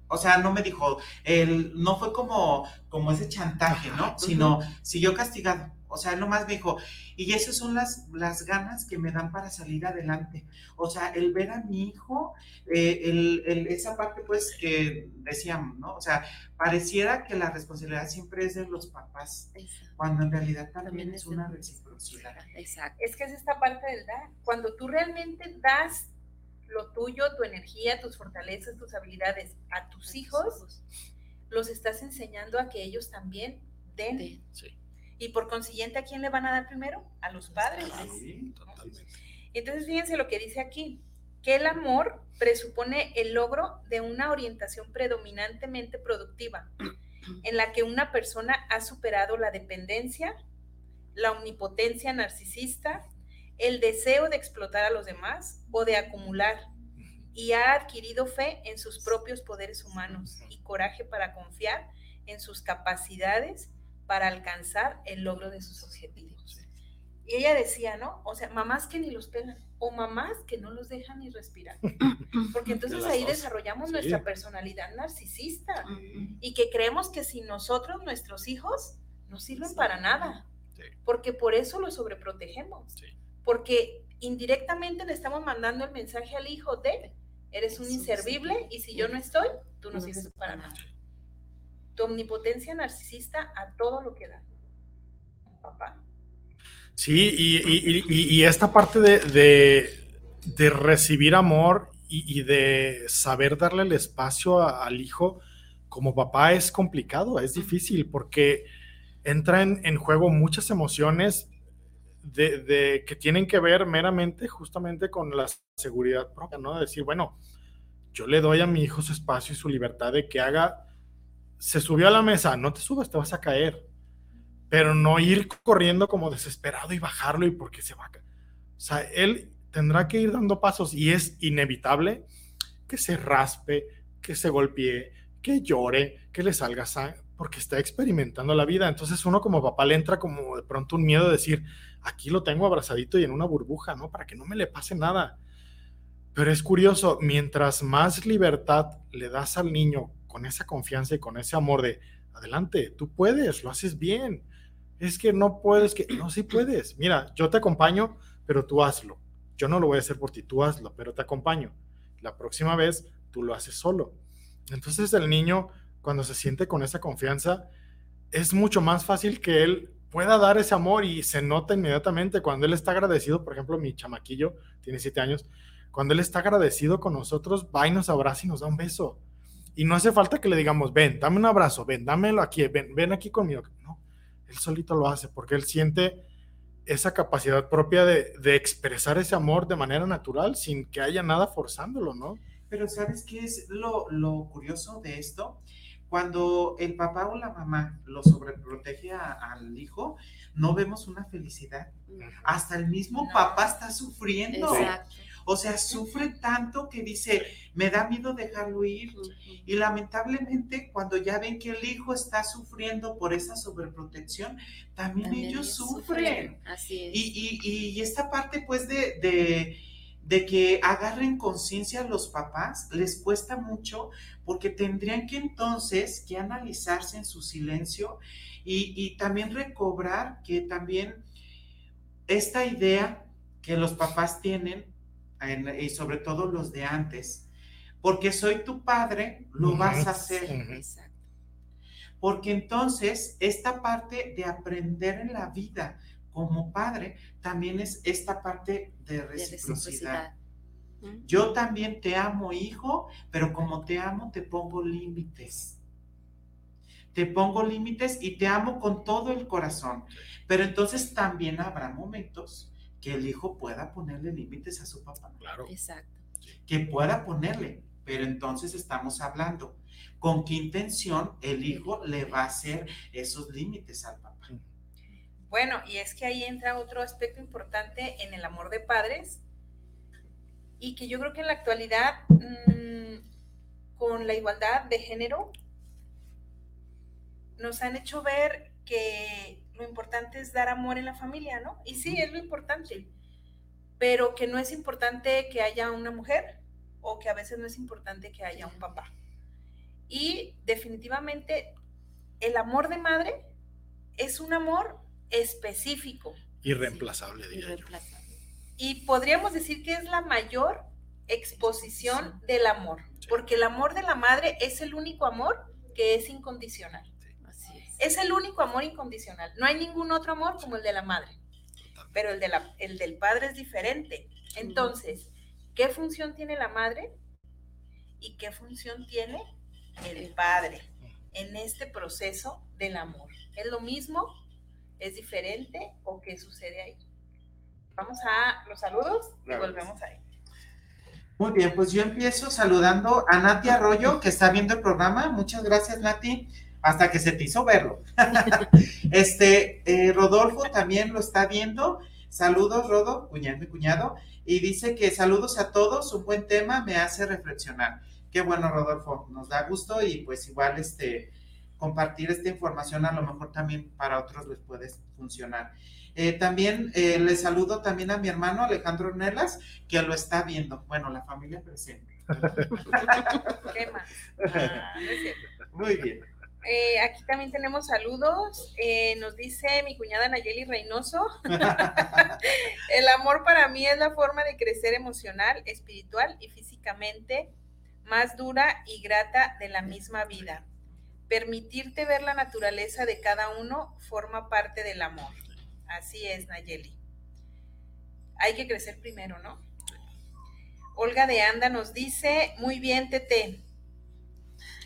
O sea, no me dijo, él no fue como, como ese chantaje, ¿no? Sino siguió castigado. O sea, nomás me dijo, y esas son las, las ganas que me dan para salir adelante. O sea, el ver a mi hijo, eh, el, esa parte pues que decíamos, ¿no? O sea, pareciera que la responsabilidad siempre es de los papás, cuando en realidad también, es una reciprocidad. Exacto. Es que es esta parte del dar. Cuando tú realmente das lo tuyo, tu energía, tus fortalezas, tus habilidades a tus hijos, los estás enseñando a que ellos también den. Sí. Y por consiguiente, ¿a quién le van a dar primero? A los padres. Entonces, fíjense lo que dice aquí, que el amor presupone el logro de una orientación predominantemente productiva, en la que una persona ha superado la dependencia, la omnipotencia narcisista, el deseo de explotar a los demás o de acumular, y ha adquirido fe en sus propios poderes humanos y coraje para confiar en sus capacidades para alcanzar el logro de sus objetivos. Y ella decía, ¿no? O sea, mamás que ni los pegan o mamás que no los dejan ni respirar. (laughs) Porque entonces ahí desarrollamos nuestra personalidad narcisista y que creemos que sin nosotros nuestros hijos no sirven para nada. Porque por eso los sobreprotegemos. Porque indirectamente le estamos mandando el mensaje al hijo de, eres un inservible y si yo no estoy, tú no sirves para nada tu omnipotencia narcisista a todo lo que da. Papá. Sí, y, esta parte de, recibir amor y, de saber darle el espacio al hijo como papá es complicado, es difícil, porque entran en, juego muchas emociones de, que tienen que ver meramente justamente con la seguridad propia, ¿no? decir, bueno, yo le doy a mi hijo su espacio y su libertad de que haga se subió a la mesa, no te subas, te vas a caer. Pero no ir corriendo como desesperado y bajarlo y porque se va a caer. O sea, él tendrá que ir dando pasos y es inevitable que se raspe, que se golpee, que llore, que le salga sangre, porque está experimentando la vida. Entonces uno como papá le entra como de pronto un miedo de decir, aquí lo tengo abrazadito y en una burbuja, ¿no? Para que no me le pase nada. Pero es curioso, mientras más libertad le das al niño con esa confianza y con ese amor de, adelante, tú puedes, lo haces bien. Es que no puedes, que no, sí puedes. Mira, yo te acompaño, pero tú hazlo. Yo no lo voy a hacer por ti, tú hazlo, pero te acompaño. La próxima vez tú lo haces solo. Entonces el niño cuando se siente con esa confianza, es mucho más fácil que él pueda dar ese amor y se nota inmediatamente cuando él está agradecido, por ejemplo, mi chamaquillo tiene siete años, cuando él está agradecido con nosotros, va y nos abraza y nos da un beso. Y no hace falta que le digamos, ven, dame un abrazo, ven, dámelo aquí, ven, ven aquí conmigo. No, él solito lo hace porque él siente esa capacidad propia de, de expresar ese amor de manera natural sin que haya nada forzándolo, ¿no? Pero ¿sabes qué es lo, lo curioso de esto? Cuando el papá o la mamá lo sobreprotege a- al hijo, no vemos una felicidad. Hasta el mismo No. papá está sufriendo. Exacto. O sea, sufre tanto que dice, me da miedo dejarlo ir. Y lamentablemente, cuando ya ven que el hijo está sufriendo por esa sobreprotección, también, También ellos sufren. Así es. Y, y- y esta parte, pues, de, de, de que agarren conciencia los papás, les cuesta mucho porque tendrían que entonces que analizarse en su silencio y, y también recobrar que también esta idea que los papás tienen, en- y sobre todo los de antes, porque soy tu padre, lo vas a hacer. Exacto. Porque entonces esta parte de aprender en la vida como padre también es esta parte de De reciprocidad. Yo también te amo, hijo, pero como te amo, te pongo límites. Te pongo límites y te amo con todo el corazón. Pero entonces también habrá momentos que el hijo pueda ponerle límites a su papá Claro. Exacto. que pueda ponerle, pero entonces estamos hablando con qué intención el hijo le va a hacer esos límites al papá. Bueno, y es que ahí entra otro aspecto importante en el amor de padres y que yo creo que en la actualidad, mm, con la igualdad de género, nos han hecho ver que lo importante es dar amor en la familia, ¿no? Y sí, es lo importante, pero que no es importante que haya una mujer o que a veces no es importante que haya un papá. Y definitivamente el amor de madre es un amor específico Irreemplazable, diría yo. Irreemplazable. y podríamos decir que es la mayor exposición del amor, porque el amor de la madre es el único amor que es incondicional. Es. El único amor incondicional. No hay ningún otro amor como el de la madre, pero el, de la- el del padre es diferente. Entonces, ¿qué función tiene la madre y qué función tiene el padre en este proceso del amor? ¿Es lo mismo? ¿Es diferente? ¿O qué sucede ahí? Vamos a los saludos y volvemos ahí. Muy bien, pues yo empiezo saludando a Nati Arroyo, que está viendo el programa. Muchas gracias, Nati. Hasta que se te hizo verlo. (laughs) este, eh, Rodolfo también lo está viendo. Saludos, Rodo, cuñado y cuñado. Y dice que saludos a todos, un buen tema me hace reflexionar. Qué bueno, Rodolfo, nos da gusto y pues igual este compartir esta información a lo mejor también para otros les puede funcionar. Eh, también eh, le saludo también a mi hermano Alejandro Nelas, que lo está viendo. Bueno, la familia presente. (laughs) ¿Qué más? Ah, no es cierto. Muy bien. Eh, aquí también tenemos saludos. Eh, nos dice mi cuñada Nayeli Reynoso. (laughs) El amor para mí es la forma de crecer emocional, espiritual y físicamente más dura y grata de la misma vida. Permitirte ver la naturaleza de cada uno forma parte del amor. Así es, Nayeli. Hay que crecer primero, ¿no? Olga de Anda nos dice, muy bien, Tete.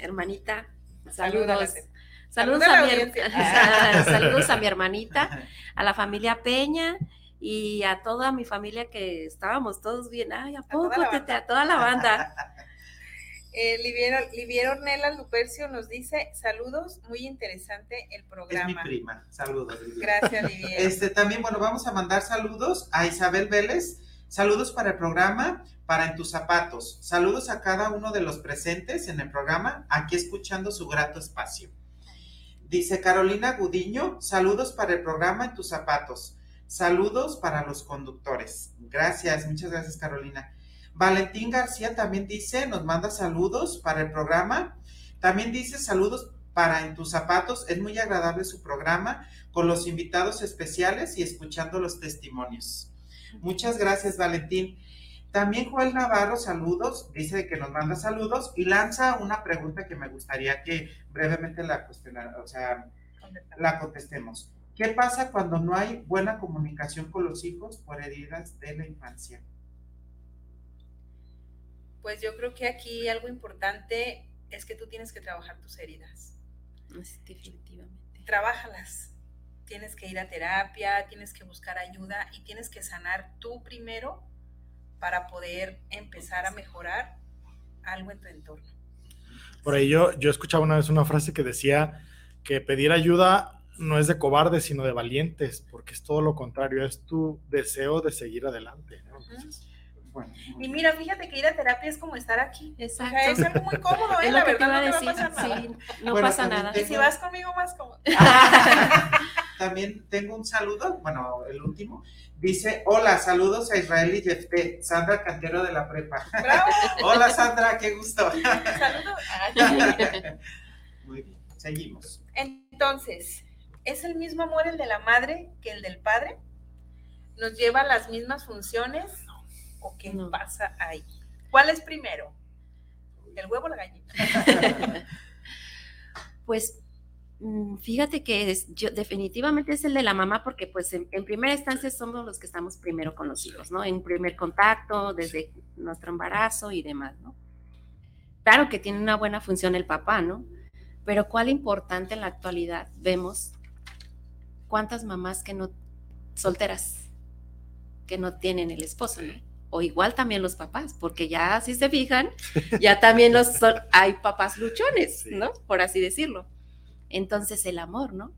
Hermanita, Saludos. Tete. Saludos a a, la mi, her- audiencia. (laughs) saludos a mi hermanita, a la familia Peña y a toda mi familia que estábamos todos bien. Ay, ¿a toda poco, la Tete? banda. A toda la banda. (laughs) Eh, Liviero, Liviero Ornelas Lupercio nos dice, saludos, muy interesante el Es mi programa. prima. Saludos. Gracias, Liviero. Este, también, bueno, vamos a mandar saludos a Isabel Vélez. Saludos para el programa, para En tus zapatos. Saludos a cada uno de los presentes en el programa, aquí escuchando su grato espacio. Dice Carolina Gudiño, saludos para el programa En tus zapatos. Saludos para los conductores. Gracias, muchas gracias, Carolina. Valentín García también dice, nos manda saludos para el programa. También dice saludos para En tus zapatos. Es muy agradable su programa con los invitados especiales y escuchando los testimonios. Muchas gracias, Valentín. También Joel Navarro, saludos, dice que nos manda saludos y lanza una pregunta que me gustaría que brevemente la, o sea, la contestemos. ¿Qué pasa cuando no hay buena comunicación con los hijos por heridas de la infancia? Pues yo creo que aquí algo importante es que tú tienes que trabajar tus heridas. definitivamente. Trabájalas. Tienes que ir a terapia, tienes que buscar ayuda y tienes que sanar tú primero para poder empezar a mejorar algo en tu entorno. Por ahí yo, yo escuchaba una vez una frase que decía que pedir ayuda no es de cobardes, sino de valientes, porque es todo lo contrario, es tu deseo de seguir adelante. y mira, fíjate que ir a terapia es como estar aquí. Exacto. es algo muy cómodo, ¿eh? la verdad no, va a pasar nada. Sí, no pasa nada. Y si vas conmigo, más cómodo. (laughs) también tengo un saludo, bueno, el último. Dice, hola, saludos a Israel y Jefté, Sandra Cantero de la Prepa. ¡Bravo! (laughs) hola, Sandra, qué gusto. (laughs) Saludos. (laughs) Muy bien, seguimos. Entonces, ¿es el mismo amor el de la madre que el del padre? ¿Nos lleva a las mismas funciones? ¿O qué pasa ahí? ¿Cuál es primero? ¿El huevo o la gallina? pues fíjate que es, yo, definitivamente es el de la mamá porque pues en, primera instancia somos los que estamos primero con los hijos, ¿no? En primer contacto, desde nuestro embarazo y demás, ¿no? Claro que tiene una buena función el papá, ¿no? Pero cuál importante en la actualidad vemos cuántas mamás que no, solteras, que no tienen el esposo, ¿no? O igual también los papás, porque ya si se fijan, ya también los hay papás luchones, ¿no? Por así decirlo. Entonces el amor, ¿no?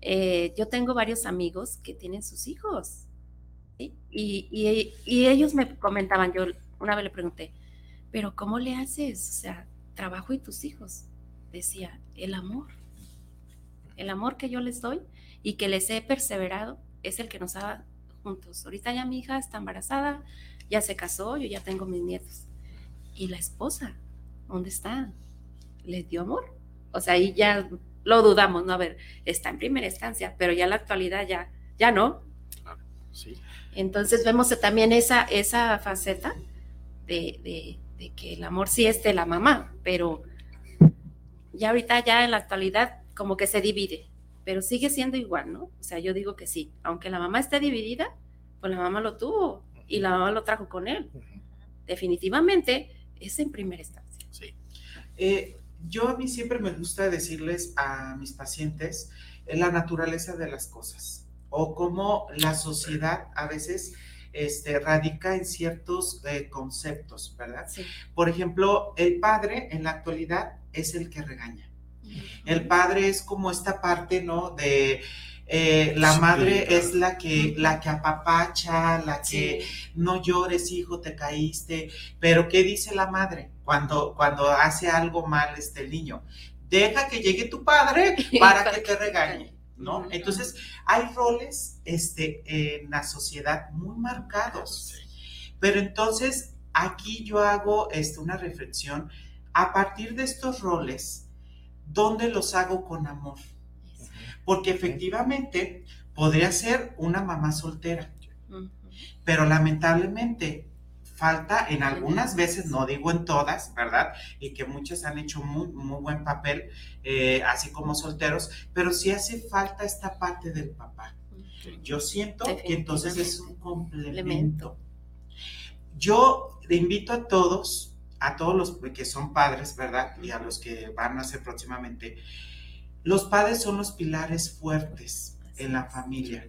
Eh, yo tengo varios amigos que tienen sus hijos y, y, ellos me comentaban, yo una vez le pregunté, pero ¿cómo le haces? O sea, trabajo y tus hijos. Decía, el amor. El amor que yo les doy y que les he perseverado es el que nos ha juntos. Ahorita ya mi hija está embarazada, ya se casó, yo ya tengo mis nietos. ¿Y la esposa? ¿Dónde está? ¿Les dio amor? O sea, ahí ya lo dudamos, ¿no? A ver, está en primera instancia, pero ya en la actualidad ya, ya no. sí. Entonces vemos también esa, esa faceta de, que el amor sí es de la mamá, pero ya ahorita ya en la actualidad como que se divide, pero sigue siendo igual, ¿no? O sea, yo digo que sí, aunque la mamá esté dividida, pues la mamá lo tuvo y la mamá lo trajo con él. Definitivamente es en primera instancia. Sí. Eh, yo a mí siempre me gusta decirles a mis pacientes la naturaleza de las cosas o cómo la sociedad a veces este, radica en ciertos eh, conceptos, ¿verdad? Por ejemplo, el padre en la actualidad es el que regaña. El padre es como esta parte, ¿no? De eh, la madre es la que, la que apapacha, la que no llores, hijo, te caíste. Pero ¿qué dice la madre cuando, cuando hace algo mal este niño? Deja que llegue tu padre (laughs) para que te regañe. ¿No? Entonces, hay roles este, en la sociedad muy marcados. Pero entonces, aquí yo hago este, una reflexión a partir de estos roles, ¿dónde los hago con amor? porque efectivamente podría ser una mamá soltera, pero lamentablemente falta en algunas veces, no digo en todas, ¿verdad? Y que muchas han hecho muy, muy buen papel, eh, así como solteros, pero sí hace falta esta parte del papá. Yo siento que entonces es un complemento. Yo le invito a todos, a todos los que son padres, ¿verdad? Y a los que van a ser próximamente, los padres son los pilares fuertes en la familia.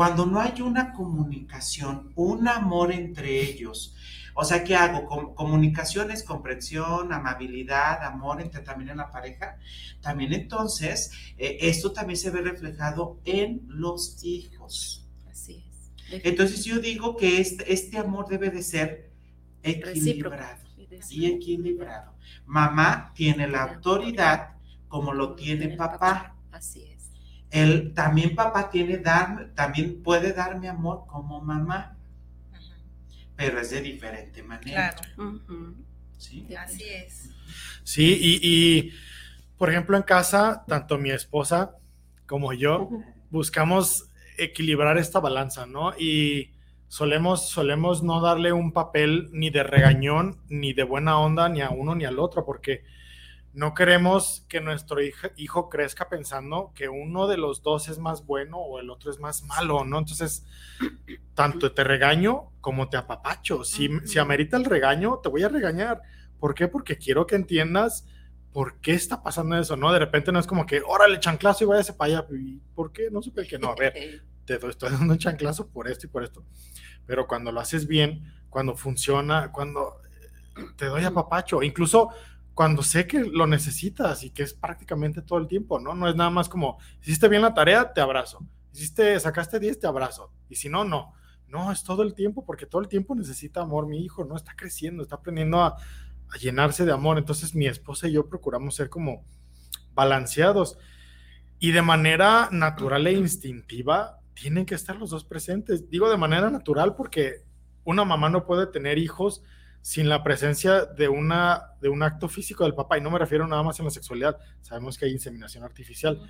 Cuando no hay una comunicación, un amor entre ellos, o sea, ¿qué hago? comunicación es comprensión, amabilidad, amor entre también en la pareja. También entonces, eh, esto también se ve reflejado en los hijos. Así es. Entonces yo digo que este, este amor debe de ser equilibrado y equilibrado. Mamá tiene la autoridad como lo tiene papá. Él, también papá tiene dar, también puede darme amor como mamá, pero es de diferente manera. Claro. ¿Sí? Así es. Sí, y, por ejemplo en casa, tanto mi esposa como yo buscamos equilibrar esta balanza, ¿no? Y solemos, solemos no darle un papel ni de regañón, ni de buena onda, ni a uno ni al otro, porque no queremos que nuestro hijo, hijo crezca pensando que uno de los dos es más bueno o el otro es más malo, ¿no? Entonces, tanto te regaño como te apapacho. Si, si amerita el regaño, te voy a regañar. ¿Por qué? Porque quiero que entiendas por qué está pasando eso, ¿no? De repente no es como que, órale, chanclazo y váyase para allá. ¿Por qué? No supe que no. A ver, te estoy dando un chanclazo por esto y por esto. Pero cuando lo haces bien, cuando funciona, cuando te doy apapacho, incluso cuando sé que lo necesitas y que es prácticamente todo el tiempo, ¿no? No es nada más como, hiciste bien la tarea, te abrazo. Hiciste, sacaste 10, te abrazo. Y si no, no. No, es todo el tiempo, porque todo el tiempo necesita amor mi hijo, ¿no? Está creciendo, está aprendiendo a, a llenarse de amor. Entonces mi esposa y yo procuramos ser como balanceados. Y de manera natural e instintiva, tienen que estar los dos presentes. Digo de manera natural porque una mamá no puede tener hijos sin la presencia de, una, de un acto físico del papá, y no me refiero nada más en la sexualidad, sabemos que hay inseminación artificial,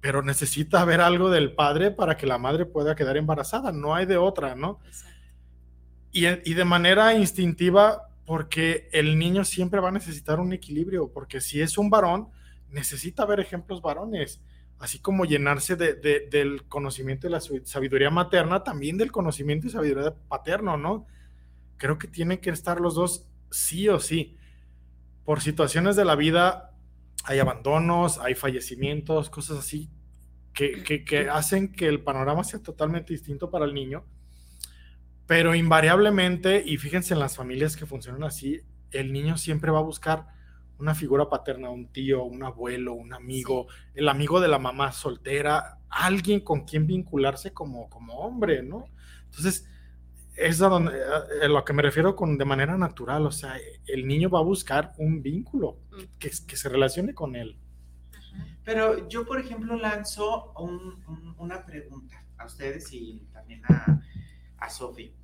pero necesita haber algo del padre para que la madre pueda quedar embarazada, no hay de otra, ¿no? Y, y de manera instintiva, porque el niño siempre va a necesitar un equilibrio, porque si es un varón, necesita ver ejemplos varones, así como llenarse de, de, del conocimiento de la sabiduría materna, también del conocimiento y sabiduría paterno, ¿no? Creo que tienen que estar los dos sí o sí. Por situaciones de la vida hay abandonos, hay fallecimientos, cosas así que, que, hacen que el panorama sea totalmente distinto para el niño. Pero invariablemente, y fíjense en las familias que funcionan así, el niño siempre va a buscar una figura paterna, un tío, un abuelo, un amigo, el amigo de la mamá soltera, alguien con quien vincularse como, como hombre, ¿no? Entonces, es a, donde, a, lo que me refiero con de manera natural, o sea, el niño va a buscar un vínculo que, que se relacione con él. Pero yo, por ejemplo, lanzo un, un, una pregunta a ustedes y también a, a Sofi.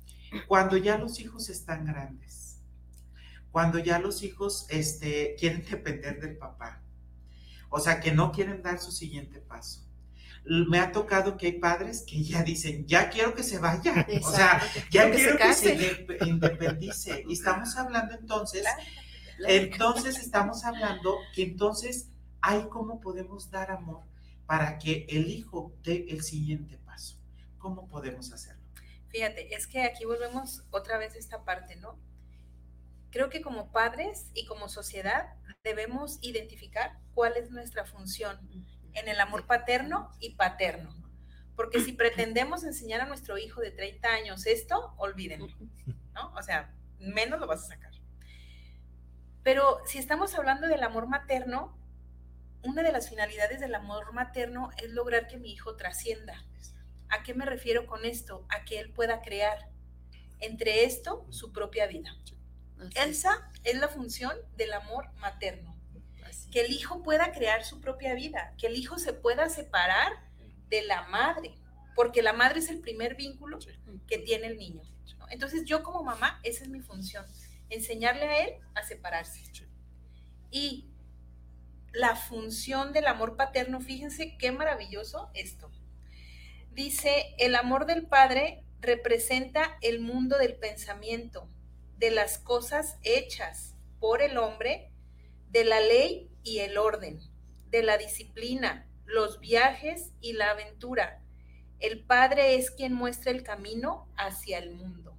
Cuando ya los hijos están grandes, cuando ya los hijos este, quieren depender del papá, o sea, que no quieren dar su siguiente paso, me ha tocado que hay padres que ya dicen, ya quiero que se vaya, o sea, ya quiero, que, se, independice. Y estamos hablando entonces, entonces estamos hablando que entonces hay cómo podemos dar amor para que el hijo dé el siguiente paso. ¿Cómo podemos hacerlo? Fíjate, es que aquí volvemos otra vez a esta parte, ¿no? Creo que como padres y como sociedad debemos identificar cuál es nuestra función en el amor paterno y paterno. Porque si pretendemos enseñar a nuestro hijo de 30 años esto, olvídenlo, ¿no? O sea, menos lo vas a sacar. Pero si estamos hablando del amor materno, una de las finalidades del amor materno es lograr que mi hijo trascienda. ¿A qué me refiero con esto? A que él pueda crear entre esto su propia vida. Elsa es la función del amor materno que el hijo pueda crear su propia vida, que el hijo se pueda separar de la madre, porque la madre es el primer vínculo que tiene el niño. Entonces yo como mamá, esa es mi función, enseñarle a él a separarse. Y la función del amor paterno, fíjense qué maravilloso esto. Dice, el amor del padre representa el mundo del pensamiento, de las cosas hechas por el hombre, de la ley y el orden, de la disciplina, los viajes y la aventura. El Padre es quien muestra el camino hacia el mundo.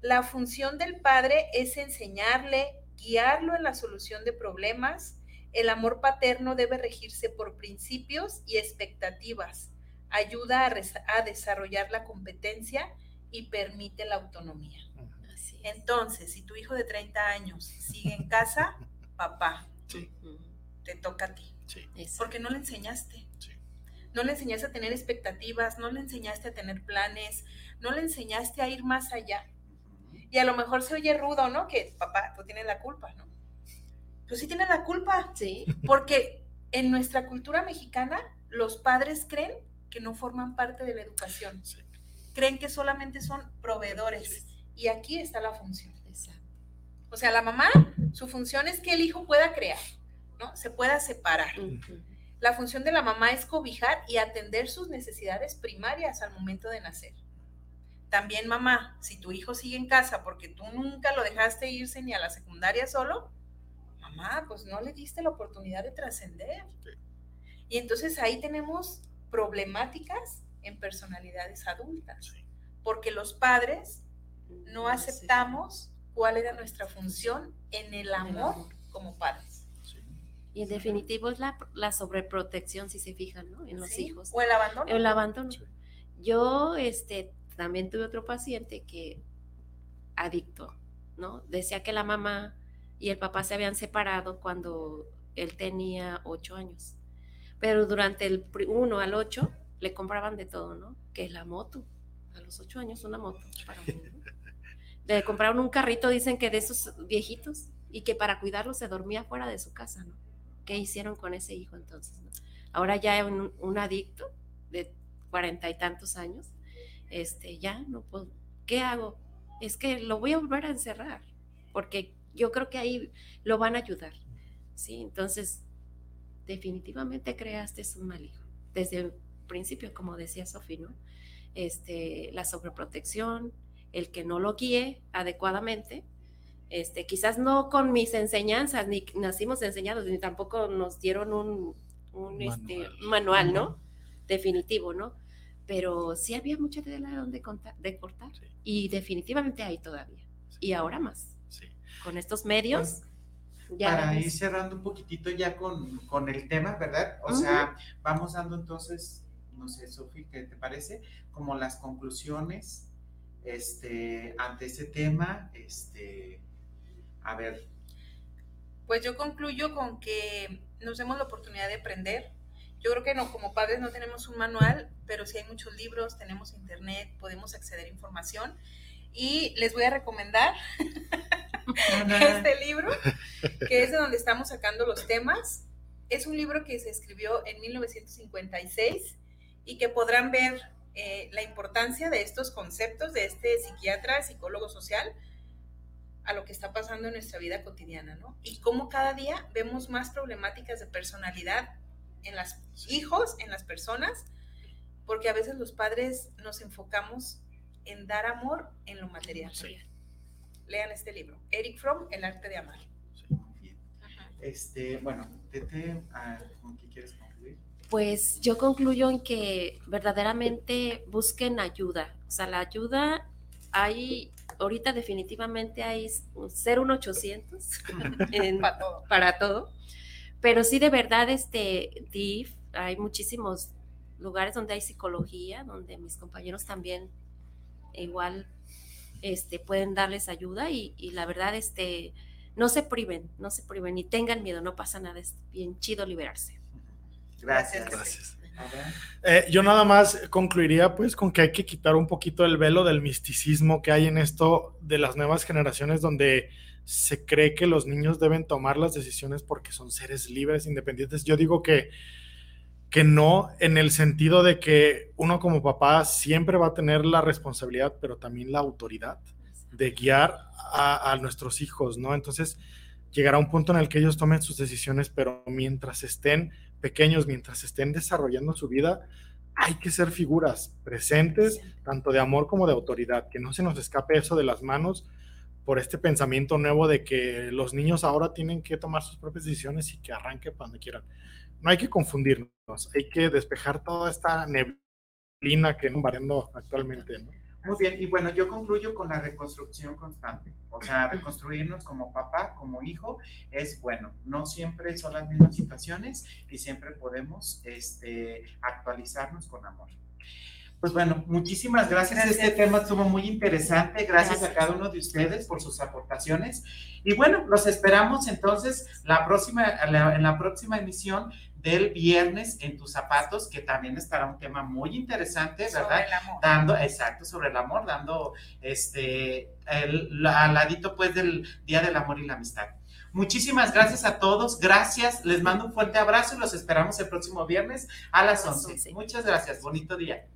La función del Padre es enseñarle, guiarlo en la solución de problemas. El amor paterno debe regirse por principios y expectativas. Ayuda a, desarrollar la competencia y permite la autonomía. Entonces, si tu hijo de 30 años sigue en casa, papá, te toca a ti. Porque no le enseñaste. No le enseñaste a tener expectativas, no le enseñaste a tener planes, no le enseñaste a ir más allá. Y a lo mejor se oye rudo, ¿no? Que papá, tú tienes la culpa, ¿no? Pues sí tienes la culpa. Sí. Porque en nuestra cultura mexicana, los padres creen que no forman parte de la educación. Creen que solamente son proveedores. Y aquí está la función. O sea, la mamá, su función es que el hijo pueda crear, ¿no? Se pueda separar. La función de la mamá es cobijar y atender sus necesidades primarias al momento de nacer. también mamá, si tu hijo sigue en casa porque tú nunca lo dejaste irse ni a la secundaria solo, mamá, pues no le diste la oportunidad de trascender. Y entonces ahí tenemos problemáticas en personalidades adultas, porque los padres no aceptamos cuál era nuestra función en el amor como padres. Y en definitivo es la, la sobreprotección, si se fijan, ¿no? En los Sí, hijos. O el abandono. El abandono. Yo este, también tuve otro paciente que adicto, ¿no? Decía que la mamá y el papá se habían separado cuando él tenía ocho años. Pero durante el uno al ocho le compraban de todo, ¿no? Que la moto. A los ocho años una moto. para un niño. Le compraron un carrito, dicen que de esos viejitos, y que para cuidarlo se dormía fuera de su casa, ¿no? ¿Qué hicieron con ese hijo entonces? Ahora ya un, un adicto de cuarenta y tantos años, este, ya no puedo, ¿qué hago? Es que lo voy a volver a encerrar, porque yo creo que ahí lo van a ayudar, ¿sí? Entonces, definitivamente creaste un mal hijo, desde el principio, como decía Sofía, ¿no? Este, la sobreprotección, el que no lo guíe adecuadamente, este, quizás no con mis enseñanzas, ni nacimos enseñados, ni tampoco nos dieron un, un, este, Manual. manual, ¿no? Definitivo, ¿no? Pero sí había mucha tela de donde contar- de cortar. Sí. Y definitivamente hay todavía. Y ahora más. Sí. Con estos medios. ya Para ir cerrando un poquitito ya con, con el tema, ¿verdad? O sea, vamos dando entonces, no sé, Sofi, ¿qué te parece? Como las conclusiones este, ante ese tema. Este, a ver, Pues yo concluyo con que nos demos la oportunidad de aprender. Yo creo que no, como padres no tenemos un manual, pero sí hay muchos libros, tenemos internet, podemos acceder a información. Y les voy a recomendar (laughs) este libro, que es de donde estamos sacando los temas. Es un libro que se escribió en 1956 y que podrán ver eh, la importancia de estos conceptos de este psiquiatra, psicólogo social, a lo que está pasando en nuestra vida cotidiana, ¿no? Y cómo cada día vemos más problemáticas de personalidad en los hijos, en las personas, porque a veces los padres nos enfocamos en dar amor en lo material. Sí. Lean este libro, Eric Fromm, El arte de amar. bien. Este, bueno, Tete, ah, ¿con qué quieres? Pues yo concluyo en que verdaderamente busquen ayuda. O sea, la ayuda hay, ahorita definitivamente hay ser un 800 (laughs) en- Para todo. para todo. Pero sí, de verdad, este DIF, hay muchísimos lugares donde hay psicología, donde mis compañeros también igual este, pueden darles ayuda y, y la verdad, este, no se priven, no se priven, ni tengan miedo, no pasa nada, es bien chido liberarse. Gracias. Gracias. Eh, yo nada más concluiría pues con que hay que quitar un poquito el velo del misticismo que hay en esto de las nuevas generaciones donde se cree que los niños deben tomar las decisiones porque son seres libres, independientes. Yo digo que, que no en el sentido de que uno como papá siempre va a tener la responsabilidad, pero también la autoridad de guiar a, a nuestros hijos, ¿no? Entonces llegará un punto en el que ellos tomen sus decisiones, pero mientras estén pequeños, mientras estén desarrollando su vida, hay que ser figuras presentes, tanto de amor como de autoridad, que no se nos escape eso de las manos por este pensamiento nuevo de que los niños ahora tienen que tomar sus propias decisiones y que arranquen cuando quieran. No hay que confundirnos, hay que despejar toda esta neblina que nos variando actualmente. ¿no? Muy bien, y bueno, yo concluyo con la reconstrucción constante. O sea, reconstruirnos como papá, como hijo, es bueno. No siempre son las mismas situaciones y siempre podemos este, actualizarnos con amor. Pues bueno, muchísimas gracias. Gracias. Este tema estuvo muy interesante. Gracias, Gracias. a cada uno de ustedes por sus aportaciones. Y bueno, los esperamos entonces la próxima, la- en la próxima emisión del viernes en tus zapatos, que también estará un tema muy interesante, ¿verdad? Sobre el amor. dando, exacto, sobre el amor, dando este, el, al ladito pues del Día del Amor y la Amistad. Muchísimas gracias a todos, gracias, les mando un fuerte abrazo y los esperamos el próximo viernes a las A las 11. 11. Muchas gracias, bonito día.